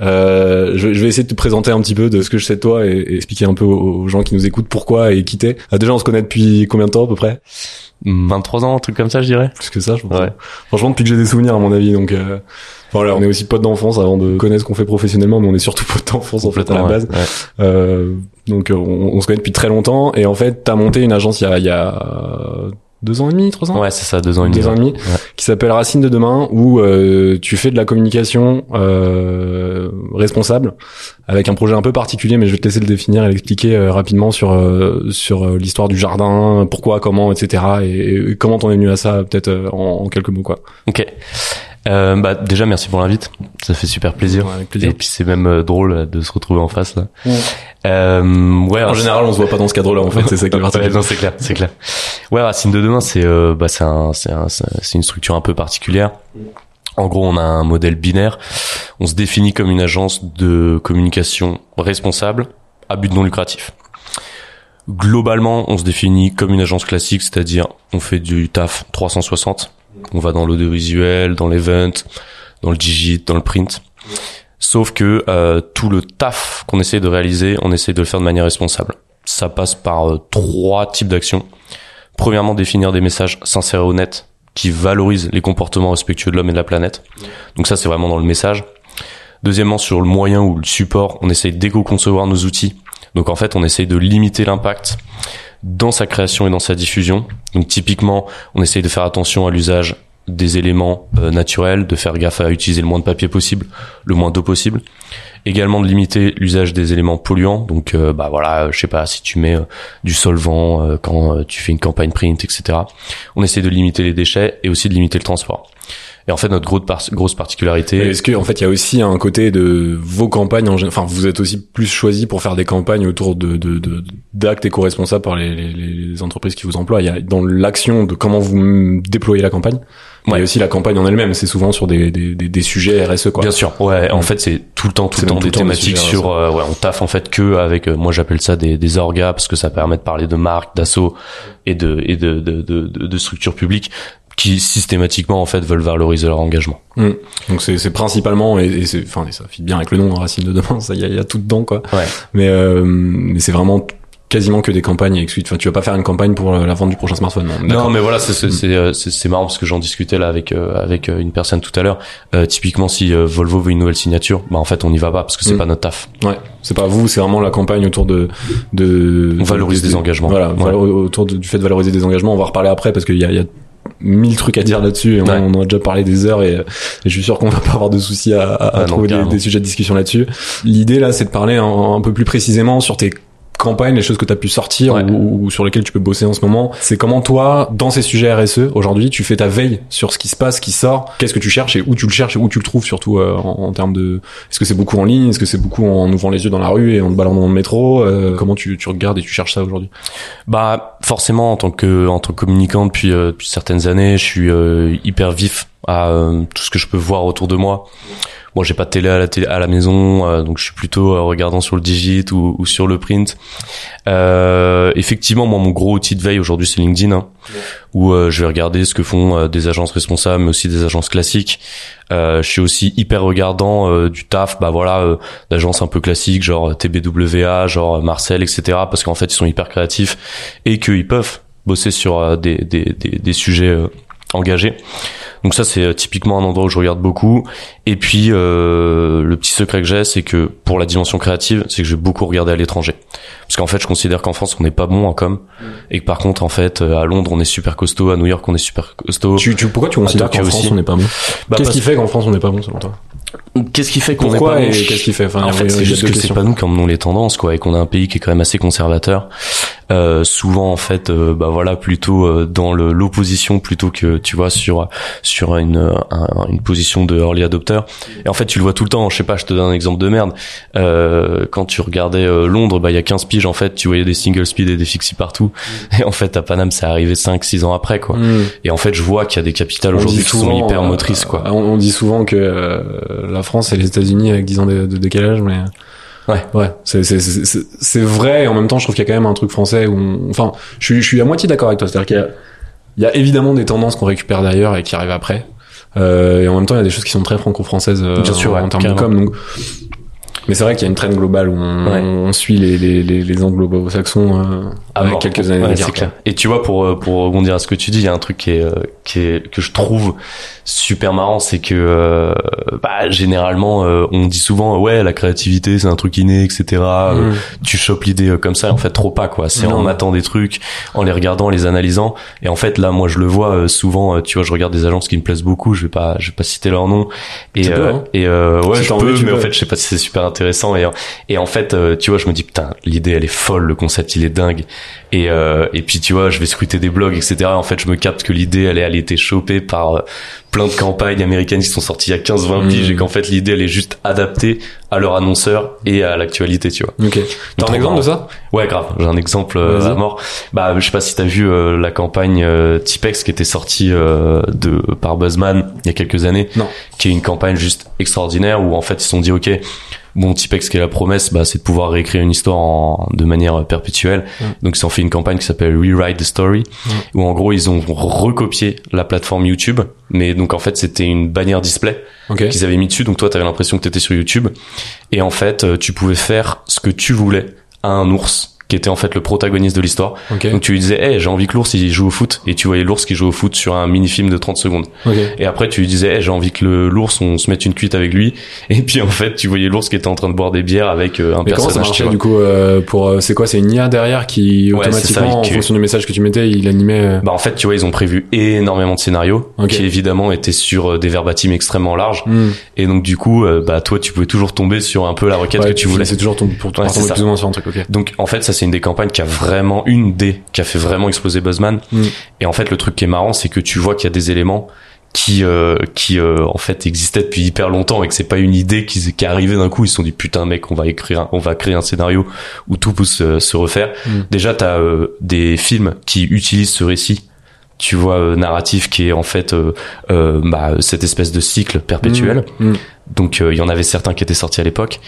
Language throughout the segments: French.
euh, je, je, vais essayer de te présenter un petit peu de ce que je sais de toi et, et expliquer un peu aux, gens qui nous écoutes pourquoi et qui t'es. Euh, déjà, on se connaît depuis combien de temps à peu près 23 ans, un truc comme ça, je dirais. Plus que ça, je pense. Ouais. Franchement, depuis que j'ai des souvenirs, à mon avis. Donc, euh, voilà, on est aussi potes d'enfance avant de connaître ce qu'on fait professionnellement, mais on est surtout potes d'enfance en fait à la base. Euh, donc, on, on, se connaît depuis très longtemps. Et en fait, t'as monté une agence il y a, il y a deux ans et demi, trois ans. Ouais, c'est ça, deux ans et demi. Deux ans et demi, qui s'appelle Racine de demain, où euh, tu fais de la communication euh, responsable avec un projet un peu particulier, mais je vais te laisser le définir et l'expliquer euh, rapidement sur euh, sur euh, l'histoire du jardin, pourquoi, comment, etc. Et, et comment t'en es venu à ça, peut-être en, en, quelques mots, quoi. Ok. Euh, bah déjà merci pour l'invite, ça fait super plaisir. Ouais, avec plaisir. Et puis c'est même euh, drôle de se retrouver en face là. Ouais. Euh, ouais. En général on se voit pas dans ce cadre-là en fait, c'est ça qui est particulier. non c'est clair, c'est clair. Ouais, Racine de demain c'est euh, bah c'est un c'est un, c'est une structure un peu particulière. En gros, on a un modèle binaire. On se définit comme une agence de communication responsable à but non lucratif. Globalement, on se définit comme une agence classique, c'est-à-dire on fait du taf 360 on va dans l'audiovisuel, dans l'event, dans le digit, dans le print. Sauf que euh, tout le taf qu'on essaie de réaliser, on essaie de le faire de manière responsable. Ça passe par euh, trois types d'actions. Premièrement, définir des messages sincères et honnêtes qui valorisent les comportements respectueux de l'homme et de la planète. Donc ça, c'est vraiment dans le message. Deuxièmement, sur le moyen ou le support, on essaye d'éco-concevoir nos outils. Donc en fait, on essaye de limiter l'impact dans sa création et dans sa diffusion. Donc typiquement, on essaye de faire attention à l'usage des éléments euh, naturels, de faire gaffe à utiliser le moins de papier possible, le moins d'eau possible. Également de limiter l'usage des éléments polluants. Donc euh, bah voilà, je sais pas si tu mets euh, du solvant quand tu fais une campagne print, etc. On essaie de limiter les déchets et aussi de limiter le transport. Et en fait, notre grosse, par grosse particularité. Est-ce que en fait, il y a aussi un côté de vos campagnes, en, enfin, vous êtes aussi plus choisi pour faire des campagnes autour de d'actes de, éco-responsables par les, les, les, entreprises qui vous emploient? Il y a dans l'action de comment vous déployez la campagne. Il y a aussi la campagne en elle-même. C'est souvent sur des, des, des, sujets RSE, quoi. Bien sûr. Ouais. En fait, c'est tout le temps, tout le temps des thématiques sur. Euh, ouais, on taffe en fait que avec. Euh, moi, j'appelle ça des, des orgas parce que ça permet de parler de marques, d'assaut et de et de de, de, de structures publiques qui systématiquement en fait veulent valoriser leur engagement. Mmh. Donc c'est, c'est principalement et, et c'est enfin ça fit bien avec le nom hein, Racine de demain, ça il y a, y a, tout dedans quoi. Ouais. Mais euh, mais c'est vraiment quasiment que des campagnes avec suite. Enfin, tu vas pas faire une campagne pour la vente du prochain smartphone. Non, non mais voilà, c'est c'est, c'est, c'est marrant parce que j'en discutais là avec euh, avec euh, une personne tout à l'heure. Euh, typiquement, si euh, Volvo veut une nouvelle signature, bah en fait, on n'y va pas parce que c'est mmh. pas notre taf. Ouais, c'est pas vous, c'est vraiment la campagne autour de de. On valorise des, des engagements. Voilà, ouais. autour de, du fait de valoriser des engagements. On va reparler après parce qu'il y a, y a mille trucs à dire là-dessus. Ouais. On, en a déjà parlé des heures et, et je suis sûr qu'on va pas avoir de soucis à, à, à trouver des, des, sujets de discussion là-dessus. L'idée là, c'est de parler un, un, peu plus précisément sur tes campagnes, les choses que tu as pu sortir ouais. ou, ou, sur lesquelles tu peux bosser en ce moment. C'est comment toi, dans ces sujets RSE, aujourd'hui, tu fais ta veille sur ce qui se passe, ce qui sort, qu'est-ce que tu cherches et où tu le cherches et où tu le trouves surtout euh, en, en, termes de... Est-ce que c'est beaucoup en ligne Est-ce que c'est beaucoup en ouvrant les yeux dans la rue et en te baladant dans le métro euh, Comment tu, tu regardes et tu cherches ça aujourd'hui? Bah forcément, en tant que, en tant que communicant depuis, euh, depuis certaines années, je suis euh, hyper vif à euh, tout ce que je peux voir autour de moi. Moi, j'ai pas de télé à la, télé, à la maison, euh, donc je suis plutôt euh, regardant sur le digit ou, ou sur le print. Euh, effectivement, moi, mon gros outil de veille aujourd'hui, c'est LinkedIn, hein, ouais. où euh, je vais regarder ce que font euh, des agences responsables, mais aussi des agences classiques. je suis aussi hyper regardant du taf, bah voilà, d'agences un peu classiques, genre TBWA, genre Marcel, etc. Parce qu'en fait, ils sont hyper créatifs et qu'ils peuvent bosser sur des, des, des, des sujets engagés. Donc ça c'est typiquement un endroit où je regarde beaucoup. Et puis euh, le petit secret que j'ai, c'est que pour la dimension créative, c'est que je vais beaucoup regarder à l'étranger. Parce qu'en fait, je considère qu'en France on n'est pas bon en com, mmh. et que par contre en fait à Londres on est super costaud, à New York on est super costaud. Tu, tu pourquoi tu considères qu'en France on n'est pas bon? Bah, Qu'est-ce qui fait qu'en France on n'est pas bon selon toi? Qu'est-ce qui fait qu'on est pas et qu'est-ce qui fait enfin, En fait, c'est juste que c'est pas nous qui emmenons les tendances, quoi, et qu'on a un pays qui est quand même assez conservateur. euh, souvent en fait euh, bah voilà plutôt euh, dans l'opposition plutôt que tu vois sur sur une un- une position de early adopter. Et en fait tu le vois tout le temps je sais pas je te donne un exemple de merde. Euh, quand tu regardais Londres bah il y a 15 piges en fait tu voyais des single speed et des fixie partout. Et en fait à Paname c'est arrivé 5 6 ans après quoi. Mm. et en fait je vois qu'il y a des capitales aujourd'hui qui sont hyper motrices quoi. On, on dit souvent que euh, la France et les États-Unis avec 10 ans de, de décalage, mais Ouais. ouais, c'est vrai. Et en même temps, je trouve qu'il y a quand même un truc français où, on- enfin, je suis je suis à moitié d'accord avec toi. C'est-à-dire qu'il y a il y a évidemment des tendances qu'on récupère d'ailleurs et qui arrivent après. Euh, et en même temps, il y a des choses qui sont très franco-françaises euh, en, ouais, en termes de com. Donc, mais c'est vrai qu'il y a une traîne globale où on, Ouais. on suit les les les, les anglo-saxons euh, Ah avec quelques années Ouais, c'est clair. Et tu vois, pour euh, pour rebondir à ce que tu dis, il y a un truc qui est euh, qui est que je trouve super marrant, c'est que euh, bah, généralement euh, on dit souvent ouais la créativité c'est un truc inné, etc. Euh, Mm. Tu chopes l'idée euh, comme ça, et en fait trop pas quoi. C'est en matant des trucs, en les regardant, en les analysant. Et en fait là, moi je le vois euh, souvent. euh, tu vois, je regarde des agences qui me plaisent beaucoup. Je vais pas je vais pas citer leur nom. Et Tu peux, euh, hein. et euh, ouais je peux, mais en fait je sais pas si c'est super intéressant. Et et en fait euh, tu vois, je me dis putain l'idée elle est folle, le concept il est dingue. Et, euh, et puis tu vois, je vais scruter des blogs, etc. En fait, je me capte que l'idée, elle, elle été chopée par plein de campagnes américaines qui sont sorties il y a 15-20 Mm. piges et qu'en fait l'idée, elle est juste adaptée à leur annonceur et à l'actualité, tu vois. Ok. T'as un exemple de ça Ouais, grave. J'ai un exemple euh, à mort. Bah, je sais pas si t'as vu euh, la campagne euh, Tipex qui était sortie euh, de par Buzzman il y a quelques années. Non. Qui est une campagne juste extraordinaire où en fait ils se sont dit ok. Bon, Tipex, qui est la promesse, bah, c'est de pouvoir réécrire une histoire en, de manière perpétuelle. Mm. Donc, ils ont fait une campagne qui s'appelle Rewrite the Story, où en gros, ils ont recopié la plateforme YouTube. Mais donc, en fait, c'était une bannière display Ok. qu'ils avaient mis dessus. Donc toi, t'avais l'impression que t'étais sur YouTube. Et en fait, euh, tu pouvais faire ce que tu voulais à un ours qui était en fait le protagoniste de l'histoire. Ok. Donc tu lui disais, hey, j'ai envie que l'ours il joue au foot, et tu voyais l'ours qui joue au foot sur un mini-film de 30 secondes. Ok. Et après tu lui disais, hey, j'ai envie que l'ours on se mette une cuite avec lui, et puis en fait tu voyais l'ours qui était en train de boire des bières avec euh, un Mais comment ça personnage. marchait du coup euh, pour euh, c'est quoi c'est une IA derrière qui Ouais, c'est ça, automatiquement en qui- fonction du message que tu mettais il animait euh, Bah en fait tu vois ils ont prévu énormément de scénarios Ok. qui évidemment étaient sur des verbatims extrêmement larges hmm. et donc du coup bah toi tu pouvais toujours tomber sur un peu la requête Ouais, que tu voulais. c'est toujours ton, pour Ouais, pour c'est tomber plus ou moins sur un truc Donc en fait ça c'est une des campagnes qui a vraiment une des qui a fait vraiment exploser Buzzman. Mm. Et en fait le truc qui est marrant c'est que tu vois qu'il y a des éléments qui euh, qui euh, en fait existaient depuis hyper longtemps et que c'est pas une idée qui, qui est arrivée d'un coup ils se sont dit putain mec on va écrire un- on va créer un scénario où tout peut se, se refaire. Mm. Déjà t'as euh, des films qui utilisent ce récit tu vois euh, narratif qui est en fait bah, cette espèce de cycle perpétuel. Hmm. Donc il y en avait certains qui étaient sortis à l'époque.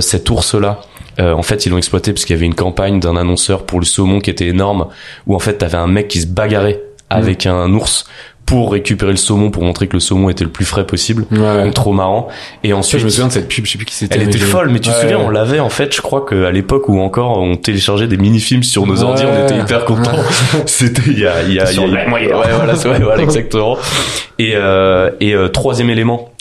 Cet ours-là, euh, en fait, ils l'ont exploité parce qu'il y avait une campagne d'un annonceur pour le saumon qui était énorme, où en fait, t'avais un mec qui se bagarrait avec un ours pour récupérer le saumon, pour montrer que le saumon était le plus frais possible. ouais. Donc trop marrant. Et ensuite, je me souviens de cette pub je sais plus qui c'était elle était folle, mais tu te souviens, ouais. on l'avait en fait, je crois qu'à l'époque où encore on téléchargeait des mini-films sur nos ordi, on était hyper contents. C'était il y a, il y a, il y a- le moyen. ouais, voilà, exactement. Et, euh, et euh, troisième élément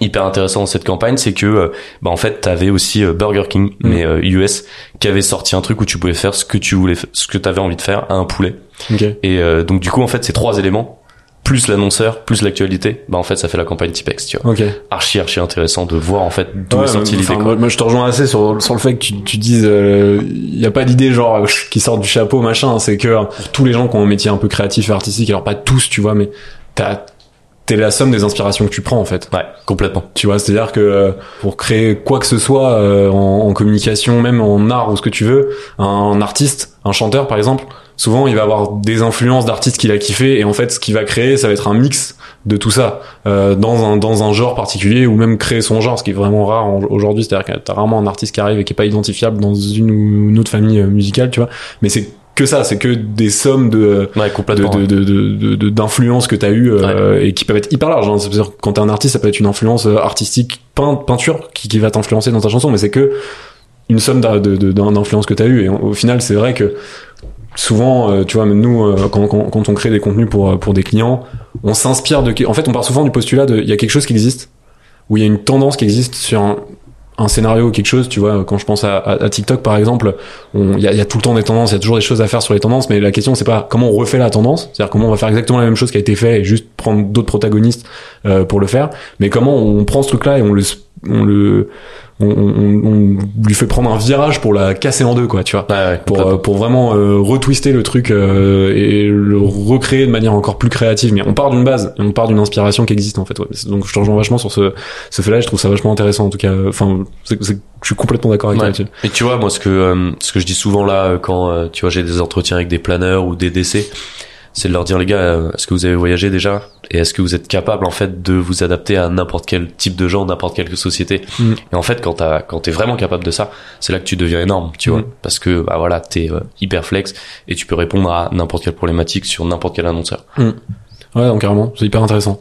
hyper intéressant dans cette campagne, c'est que euh, bah en fait t'avais aussi euh, Burger King, Mm. mais euh, US, qui avait sorti un truc où tu pouvais faire ce que tu voulais, ce que t'avais envie de faire à un poulet. ok Et euh, donc du coup en fait ces trois éléments plus l'annonceur, plus l'actualité, bah en fait ça fait la campagne Tipex, tu vois. ok Archi archi intéressant de voir en fait d'où Ouais, est sortie l'idée. moi, moi, je te rejoins assez sur, sur le fait que tu, tu dises il y a pas d'idée genre euh, qui sort du chapeau machin c'est que euh, pour tous les gens qui ont un métier un peu créatif et artistique alors pas tous tu vois mais t'as t'es la somme des inspirations que tu prends en fait. Ouais, complètement. tu vois c'est à dire que euh, pour créer quoi que ce soit euh, en, en communication même en art ou ce que tu veux un artiste un chanteur par exemple souvent il va avoir des influences d'artistes qu'il a kiffé et en fait ce qu'il va créer ça va être un mix de tout ça euh, dans un dans un genre particulier ou même créer son genre ce qui est vraiment rare aujourd'hui. C'est-à-dire que t'as rarement un artiste qui arrive et qui est pas identifiable dans une ou une autre famille euh, musicale tu vois. Mais c'est que ça c'est que des sommes de Ouais, de complètement. de de de- de- d'influences que t'as eu euh, et qui peuvent être hyper larges hein. c'est-à-dire quand t'es un artiste ça peut être une influence euh, artistique peint, peinture qui, qui va t'influencer dans ta chanson mais c'est que une somme d'a- de- de- d'in- d'influences que t'as eu et au final c'est vrai que souvent euh, tu vois même nous euh, quand, quand, quand on crée des contenus pour pour des clients on s'inspire de en fait on part souvent du postulat de il y a quelque chose qui existe où il y a une tendance qui existe sur un, un scénario ou quelque chose tu vois quand je pense à, TikTok par exemple il y a, tout le temps des tendances il y a toujours des choses à faire sur les tendances mais la question c'est pas comment on refait la tendance c'est à dire comment on va faire exactement la même chose qui a été fait et juste prendre d'autres protagonistes euh, pour le faire mais comment on prend ce truc là et on le on le on, on, on lui fait prendre un virage pour la casser en deux, quoi, tu vois. Ouais, ouais, Pour, euh, pour vraiment euh, retwister le truc euh, et le recréer de manière encore plus créative. Mais on part d'une base, et on part d'une inspiration qui existe en fait. Ouais. Donc je te rejoins vachement sur ce, ce fait-là. et Je trouve ça vachement intéressant en tout cas. Enfin, c'est- c'est- je suis complètement d'accord avec Ouais. toi. Et tu vois, moi, ce que euh, ce que je dis souvent là, euh, quand euh, tu vois, j'ai des entretiens avec des planeurs ou des décès, c'est de leur dire les gars, euh, est-ce que vous avez voyagé déjà? Et est-ce que vous êtes capable en fait de vous adapter à n'importe quel type de gens, n'importe quelle société? Mm. Et en fait, quand t'as quand t'es vraiment capable de ça, c'est là que tu deviens énorme, tu Mm. vois, parce que bah voilà, t'es euh, hyper flex et tu peux répondre à n'importe quelle problématique sur n'importe quel annonceur. Ouais, donc carrément, c'est hyper intéressant.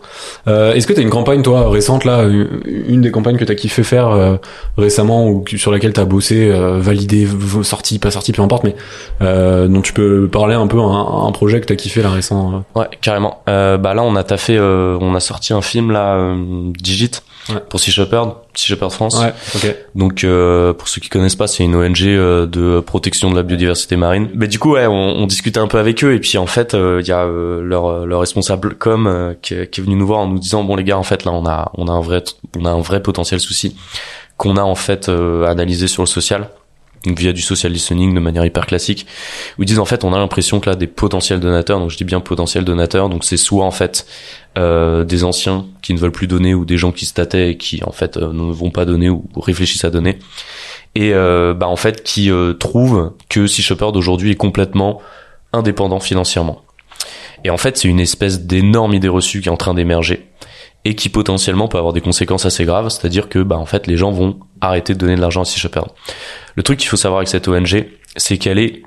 Euh, Est-ce que t'as une campagne, toi, récente là, une des campagnes que t'as kiffé faire euh, récemment ou sur laquelle t'as bossé, euh, validé, sorti, pas sorti, peu importe, mais euh, dont tu peux parler un peu un, un projet que t'as kiffé là récent. euh? Ouais, carrément. Euh, bah là, on a taffé, on a sorti un film là, Digit, Ouais. pour Sea Shepherd, Sea Shepherd France. Ouais, ok. Donc, euh, pour ceux qui connaissent pas, c'est une ONG euh, de protection de la biodiversité marine. Mais du coup, ouais, on, on discutait un peu avec eux et puis en fait, euh, il y a euh, leur, leur responsable com euh, qui, est- qui est venu nous voir en nous disant bon les gars, en fait là, on a on a un vrai on a un vrai potentiel souci qu'on a en fait euh, analysé sur le social. Donc via du social listening de manière hyper classique, où ils disent en fait on a l'impression que là des potentiels donateurs, donc je dis bien potentiels donateurs, donc c'est soit en fait euh, des anciens qui ne veulent plus donner ou des gens qui se tâtaient et qui en fait euh, ne vont pas donner ou réfléchissent à donner et euh, bah en fait qui euh, trouvent que Sea Shepherd aujourd'hui est complètement indépendant financièrement. Et en fait, c'est une espèce d'énorme idée reçue qui est en train d'émerger et qui potentiellement peut avoir des conséquences assez graves, c'est-à-dire que bah en fait les gens vont arrêter de donner de l'argent à Sea Shepherd. Le truc qu'il faut savoir avec cette ONG, c'est qu'elle est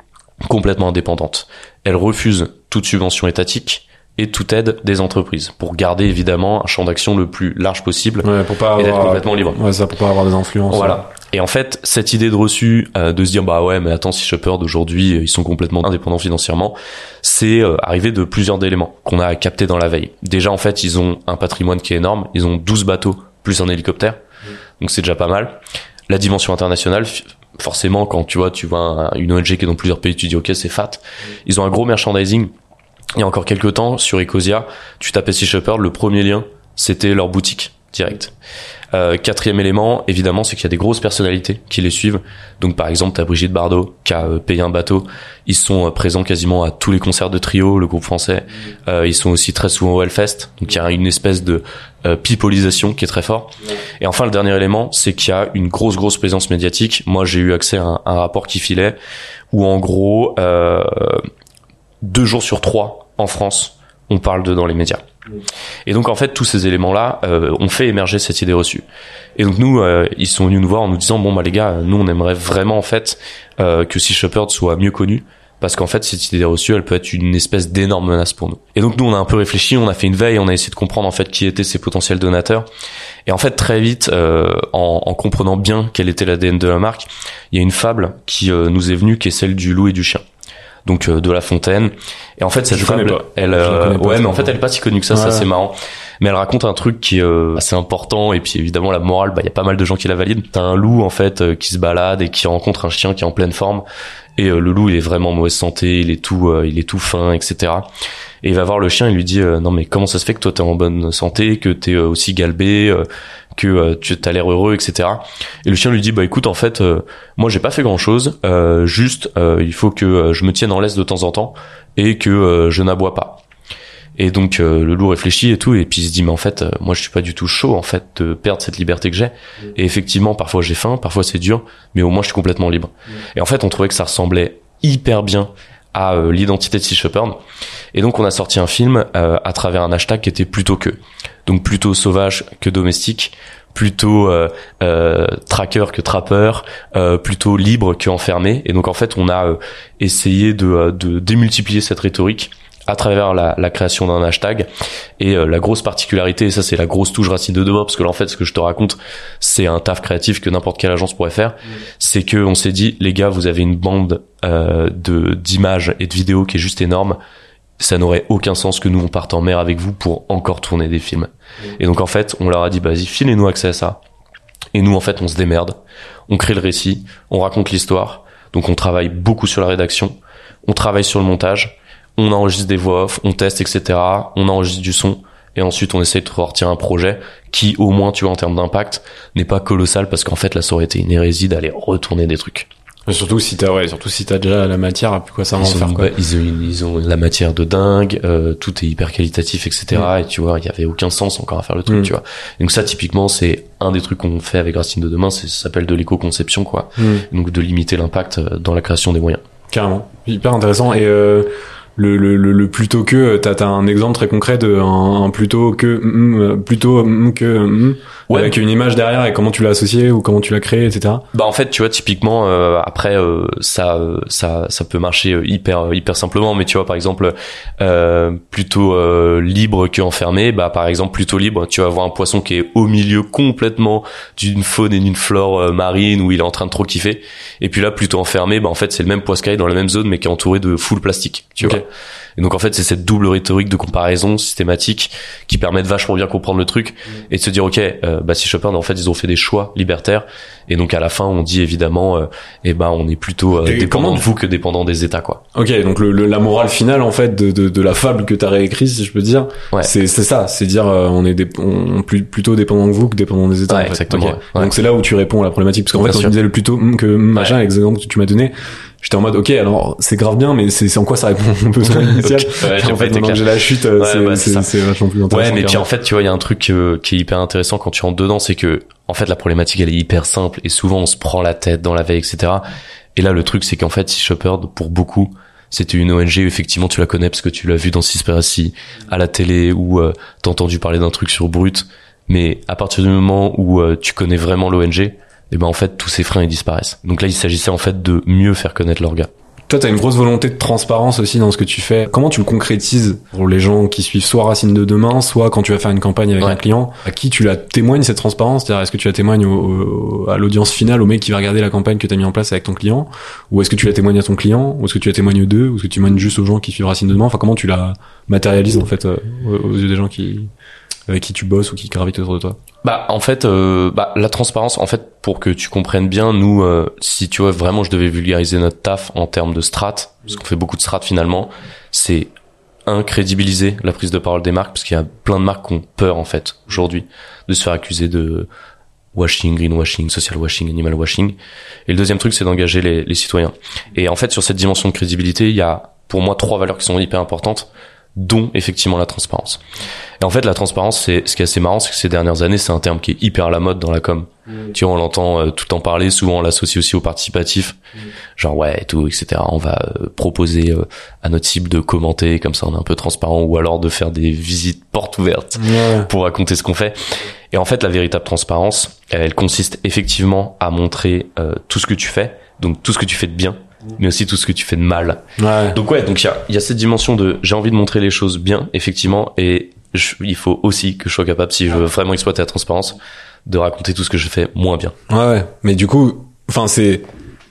complètement indépendante. Elle refuse toute subvention étatique et toute aide des entreprises pour garder évidemment un champ d'action le plus large possible Ouais, pour pas et d'être avoir. complètement libre. Ouais, ça, pour pas avoir des influences. Voilà. Et en fait, cette idée de reçu euh, de se dire bah ouais, mais attends, si Shepherd aujourd'hui, euh, ils sont complètement indépendants financièrement, c'est euh, arrivé de plusieurs éléments qu'on a capté dans la veille. Déjà en fait, ils ont un patrimoine qui est énorme, ils ont 12 bateaux plus un hélicoptère. Donc c'est déjà pas mal. La dimension internationale forcément quand tu vois tu vois un- une ONG qui est dans plusieurs pays, tu dis OK, c'est fat. Ils ont un gros merchandising. Il y a encore quelques temps sur Ecosia, tu tapais Sea Shepherd, le premier lien, c'était leur boutique direct. Euh, quatrième élément, évidemment, c'est qu'il y a des grosses personnalités qui les suivent. Donc, par exemple, t'as Brigitte Bardot qui a euh, payé un bateau. Ils sont euh, présents quasiment à tous les concerts de trio, le groupe français. Euh, ils sont aussi très souvent au Hellfest. Donc, il y a une espèce de peopleisation qui est très fort. Et enfin, le dernier élément, c'est qu'il y a une grosse, grosse présence médiatique. Moi, j'ai eu accès à un, un rapport qui filait où, en gros, deux jours sur trois en France, on parle de dans les médias. Et donc en fait tous ces éléments-là euh, ont fait émerger cette idée reçue. Et donc nous, euh, ils sont venus nous voir en nous disant bon bah les gars, nous on aimerait vraiment en fait euh, que Sea Shepherd soit mieux connu parce qu'en fait cette idée reçue elle peut être une espèce d'énorme menace pour nous. Et donc nous on a un peu réfléchi, on a fait une veille, on a essayé de comprendre en fait qui étaient ces potentiels donateurs. Et en fait très vite, euh, en, en comprenant bien quel était l'ADN de la marque, il y a une fable qui euh, nous est venue qui est celle du loup et du chien. Donc euh, de La Fontaine. Et en fait cette fable, elle, euh, ouais, mais en fait elle est pas si connue que ça, ça c'est marrant. Mais elle raconte un truc qui est euh, assez important et puis évidemment la morale, bah il y a pas mal de gens qui la valident. T'as un loup en fait euh, qui se balade et qui rencontre un chien qui est en pleine forme et euh, le loup il est vraiment en mauvaise santé, il est tout, il est tout fin, etc. Et il va voir le chien, il lui dit non mais comment ça se fait que toi t'es en bonne santé, que t'es aussi galbé, que tu as l'air heureux, etc. Et le chien lui dit bah écoute en fait moi j'ai pas fait grand chose, juste il faut que je me tienne en laisse de temps en temps et que je n'aboie pas. Et donc euh, le loup réfléchit et tout et puis il se dit mais en fait euh, moi je suis pas du tout chaud en fait de perdre cette liberté que j'ai. Et effectivement parfois j'ai faim, parfois c'est dur, mais au moins je suis complètement libre. Et en fait on trouvait que ça ressemblait hyper bien à euh, l'identité de Sea Shepherd. Et donc on a sorti un film euh, à travers un hashtag qui était plutôt que. Donc plutôt sauvage que domestique, plutôt euh, euh, tracker que trappeur, euh, plutôt libre que enfermé. Et donc en fait on a euh, essayé de, de démultiplier cette rhétorique à travers la, la création d'un hashtag. Et euh, la grosse particularité et ça c'est la grosse touche racine de demain parce que là en fait ce que je te raconte c'est un taf créatif que n'importe quelle agence pourrait faire. C'est que on s'est dit les gars vous avez une bande euh, de d'images et de vidéos qui est juste énorme. Ça n'aurait aucun sens que nous on parte en mer avec vous pour encore tourner des films. Et donc en fait on leur a dit vas-y filez-nous accès à ça. Et nous en fait on se démerde. On crée le récit on raconte l'histoire. Donc on travaille beaucoup sur la rédaction. On travaille sur le montage on enregistre des voix off, on teste, etc. On enregistre du son et ensuite on essaye de sortir un projet qui au moins tu vois en termes d'impact n'est pas colossal parce qu'en fait là ça aurait été une hérésie d'aller retourner des trucs Mais surtout si t'as, ouais, surtout si t'as déjà la matière, plus quoi ça va en faire, quoi. ils, ont, ils ont la matière de dingue, euh, tout est hyper qualitatif, etc. Et tu vois, il y avait aucun sens encore à faire le truc, Mm. tu vois. Donc ça, typiquement, c'est un des trucs qu'on fait avec Racine de demain, c'est ça s'appelle de l'éco-conception, quoi. Hmm. Donc de limiter l'impact euh, dans la création des moyens. Carrément. Hyper intéressant. Et euh, le, le, le, le plutôt que, t'as, t'as un exemple très concret de un, un plutôt que, mm, plutôt mm, que, mm, Ouais. avec une image derrière et comment tu l'as associé ou comment tu l'as créé, etc. Bah en fait, tu vois, typiquement, euh, après, euh, ça, euh, ça, ça peut marcher euh, hyper, euh, hyper simplement. Mais tu vois, par exemple, euh, plutôt euh, libre que enfermé. Bah par exemple, plutôt libre, tu vas voir un poisson qui est au milieu complètement d'une faune et d'une flore marine où il est en train de trop kiffer. Et puis là, plutôt enfermé, bah en fait, c'est le même poiscaille dans la même zone, mais qui est entouré de full plastique. Tu vois. Et donc en fait, c'est cette double rhétorique de comparaison systématique qui permet de vachement bien comprendre le truc et de se dire ok, euh, bah si Chopin en fait ils ont fait des choix libertaires et donc à la fin on dit évidemment euh, eh ben on est plutôt euh, dépendant de vous que dépendant des États quoi. Ok, donc le, le- la morale finale en fait de, de, de la fable que t'as réécrit, si je peux dire, Ouais. c'est ça, c'est dire euh, on est dé- on, plus, plutôt dépendant de vous que dépendant des États. Ouais, en fait. exactement, ouais. Donc c'est là où tu réponds à la problématique parce qu'en fait quand tu disais le plutôt mm, que machin, avec l'exemple que tu m'as donné, j'étais en mode ok alors c'est grave bien mais c'est en quoi ça répond au besoin initial. Ok. Ouais, en fait maintenant que j'ai la chute, euh, Ouais, c'est bah, c'est vachement plus intéressant. Ouais, mais puis en fait, tu vois, il y a un truc euh, qui est hyper intéressant quand tu rentres dedans, c'est que en fait la problématique elle est hyper simple et souvent on se prend la tête dans la veille, etc. Et là, le truc c'est qu'en fait, Sea Shepherd pour beaucoup c'était une ONG, effectivement, tu la connais parce que tu l'as vu dans Seaspiracy, à la télé, ou euh, t'as entendu parler d'un truc sur Brut. Mais à partir du moment où euh, tu connais vraiment l'ONG, eh ben en fait tous ces freins ils disparaissent. Donc là, il s'agissait en fait de mieux faire connaître leur gars. Toi, t'as une grosse volonté de transparence aussi dans ce que tu fais. Comment tu le concrétises pour les gens qui suivent soit Racine de demain, soit quand tu vas faire une campagne avec Ouais. un client? À qui tu la témoignes cette transparence? C'est-à-dire, est-ce que tu la témoignes au- au- à l'audience finale, au mec qui va regarder la campagne que t'as mis en place avec ton client? Ou est-ce que tu la témoignes à ton client? Ou est-ce que tu la témoignes aux deux? Ou est-ce que tu témoignes juste aux gens qui suivent Racine de demain? Enfin, comment tu la matérialises en fait euh, aux yeux des gens qui avec qui tu bosses ou qui gravitent autour de toi Bah en fait, euh, bah, la transparence, en fait, pour que tu comprennes bien, nous, euh, si tu vois vraiment, je devais vulgariser notre taf en termes de strat, parce qu'on fait beaucoup de strat finalement, c'est un crédibiliser la prise de parole des marques, parce qu'il y a plein de marques qui ont peur en fait aujourd'hui de se faire accuser de washing, greenwashing, social washing, animal washing. Et le deuxième truc, c'est d'engager les, les citoyens. Et en fait, sur cette dimension de crédibilité, il y a pour moi trois valeurs qui sont hyper importantes dont effectivement la transparence. Et en fait, la transparence, c'est ce qui est assez marrant, c'est que ces dernières années, c'est un terme qui est hyper à la mode dans la com. Tu vois, on l'entend euh, tout le temps parler, souvent on l'associe aussi au participatif, genre ouais, et tout, etc. On va euh, proposer euh, à notre cible de commenter, comme ça on est un peu transparent, ou alors de faire des visites portes ouvertes pour raconter ce qu'on fait. Et en fait, la véritable transparence, elle, elle consiste effectivement à montrer euh, tout ce que tu fais, donc tout ce que tu fais de bien, mais aussi tout ce que tu fais de mal. Ouais. Donc ouais, donc il y a, y a cette dimension de j'ai envie de montrer les choses bien, effectivement, et je- il faut aussi que je sois capable, si je veux vraiment exploiter la transparence, de raconter tout ce que je fais moins bien. Ouais, ouais. Mais du coup, enfin, c'est,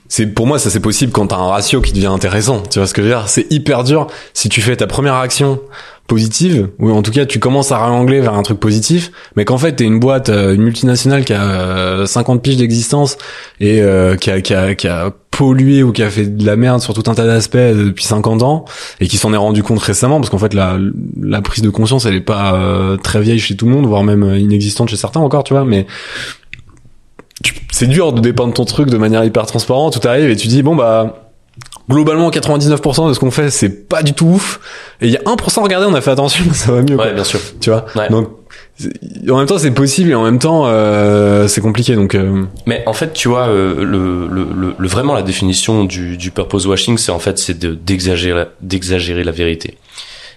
c'est, pour moi, ça c'est possible quand t'as un ratio qui devient intéressant. Tu vois ce que je veux dire? C'est hyper dur si tu fais ta première action positive, ou en tout cas tu commences à réangler vers un truc positif, mais qu'en fait t'es une boîte, euh, une multinationale qui a euh, 50 piges d'existence et euh, qui, a, qui, a, qui a pollué ou qui a fait de la merde sur tout un tas d'aspects depuis 50 ans et qui s'en est rendu compte récemment parce qu'en fait la, la prise de conscience elle est pas euh, très vieille chez tout le monde, voire même euh, inexistante chez certains encore, tu vois, mais c'est dur de dépeindre ton truc de manière hyper transparente. Tout arrive et tu dis bon bah globalement 99% de ce qu'on fait c'est pas du tout ouf. Et il y a 1% regardez on a fait attention ça va mieux. quoi. Ouais, bien sûr. Tu vois? Ouais. Donc en même temps c'est possible et en même temps euh, c'est compliqué donc. euh, Mais en fait, tu vois, euh, le, le, le, vraiment la définition du, du purpose washing, c'est en fait c'est de d'exagérer la- d'exagérer la vérité.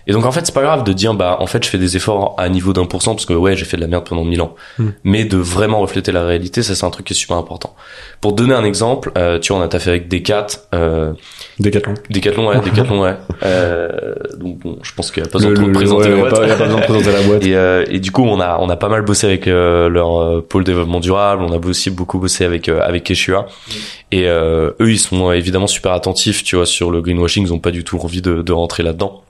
Et donc en fait, c'est pas grave de dire bah en fait je fais des efforts à niveau d'un pour cent parce que ouais j'ai fait de la merde pendant mille ans. Hmm. Mais de vraiment refléter la réalité, ça c'est un truc qui est super important. Pour donner un exemple, euh, tu vois on a taffé avec Decat, euh, Décathlon. Decathlon ouais, Decathlon ouais. Euh, donc bon, je pense qu'il y a pas besoin de présenter la boîte. y a pas besoin de présenter la boîte. Et, euh, et du coup, on a on a pas mal bossé avec euh, leur euh, pôle développement durable. On a aussi beaucoup bossé avec euh, avec Keshua. Et euh, eux, ils sont évidemment super attentifs, tu vois, sur le greenwashing. Ils ont pas du tout envie de, de rentrer là-dedans.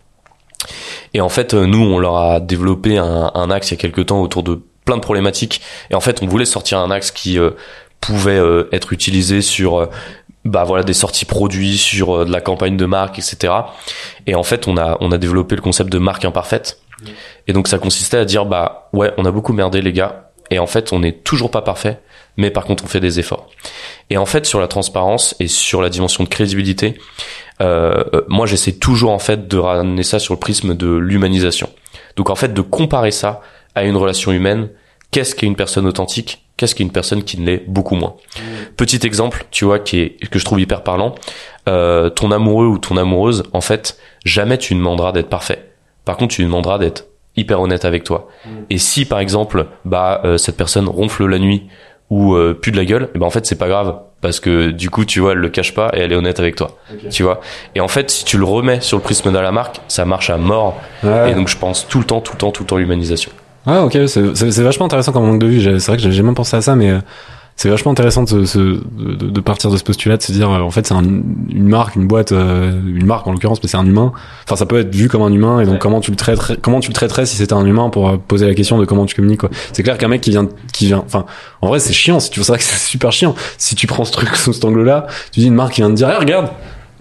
Et en fait, euh, nous, on leur a développé un, un axe il y a quelques temps autour de plein de problématiques. Et en fait, on voulait sortir un axe qui euh, pouvait euh, être utilisé sur euh, bah voilà des sorties produits, sur de la campagne de marque, etc. Et en fait, on a on a développé le concept de marque imparfaite. Et donc ça consistait à dire bah ouais, on a beaucoup merdé les gars, et en fait on n'est toujours pas parfait, mais par contre on fait des efforts. Et en fait sur la transparence et sur la dimension de crédibilité, euh, euh, moi j'essaie toujours en fait de ramener ça sur le prisme de l'humanisation. Donc en fait de comparer ça à une relation humaine, qu'est-ce qu'est une personne authentique, qu'est-ce qu'est une personne qui ne l'est beaucoup moins. Petit exemple, tu vois, qui est que je trouve hyper parlant. Euh, ton amoureux ou ton amoureuse, en fait, jamais tu ne demanderas d'être parfait. Par contre, tu lui demanderas d'être hyper honnête avec toi. Et si par exemple, bah euh, cette personne ronfle la nuit ou euh, pue de la gueule, et ben en fait c'est pas grave parce que du coup tu vois elle le cache pas et elle est honnête avec toi. Tu vois? Et en fait si tu le remets sur le prisme de la marque, ça marche à mort. Ouais. Et donc je pense tout le temps, tout le temps, tout le temps l'humanisation. Ah ok, c'est vachement intéressant comme angle de vue. C'est vrai que j'ai jamais pensé à ça, mais euh, c'est vachement intéressant de, partir de ce postulat, de se dire euh, en fait c'est un- une marque, une boîte, euh, une marque en l'occurrence, mais c'est un humain. Enfin ça peut être vu comme un humain et donc comment tu le traiterais, comment tu le traiterais si c'était un humain pour euh, poser la question de comment tu communiques quoi. C'est clair qu'un mec qui vient, qui vient, enfin en vrai c'est chiant. Si tu vrai que c'est super chiant. Si tu prends ce truc sous cet angle-là, tu dis une marque qui vient de dire eh, regarde.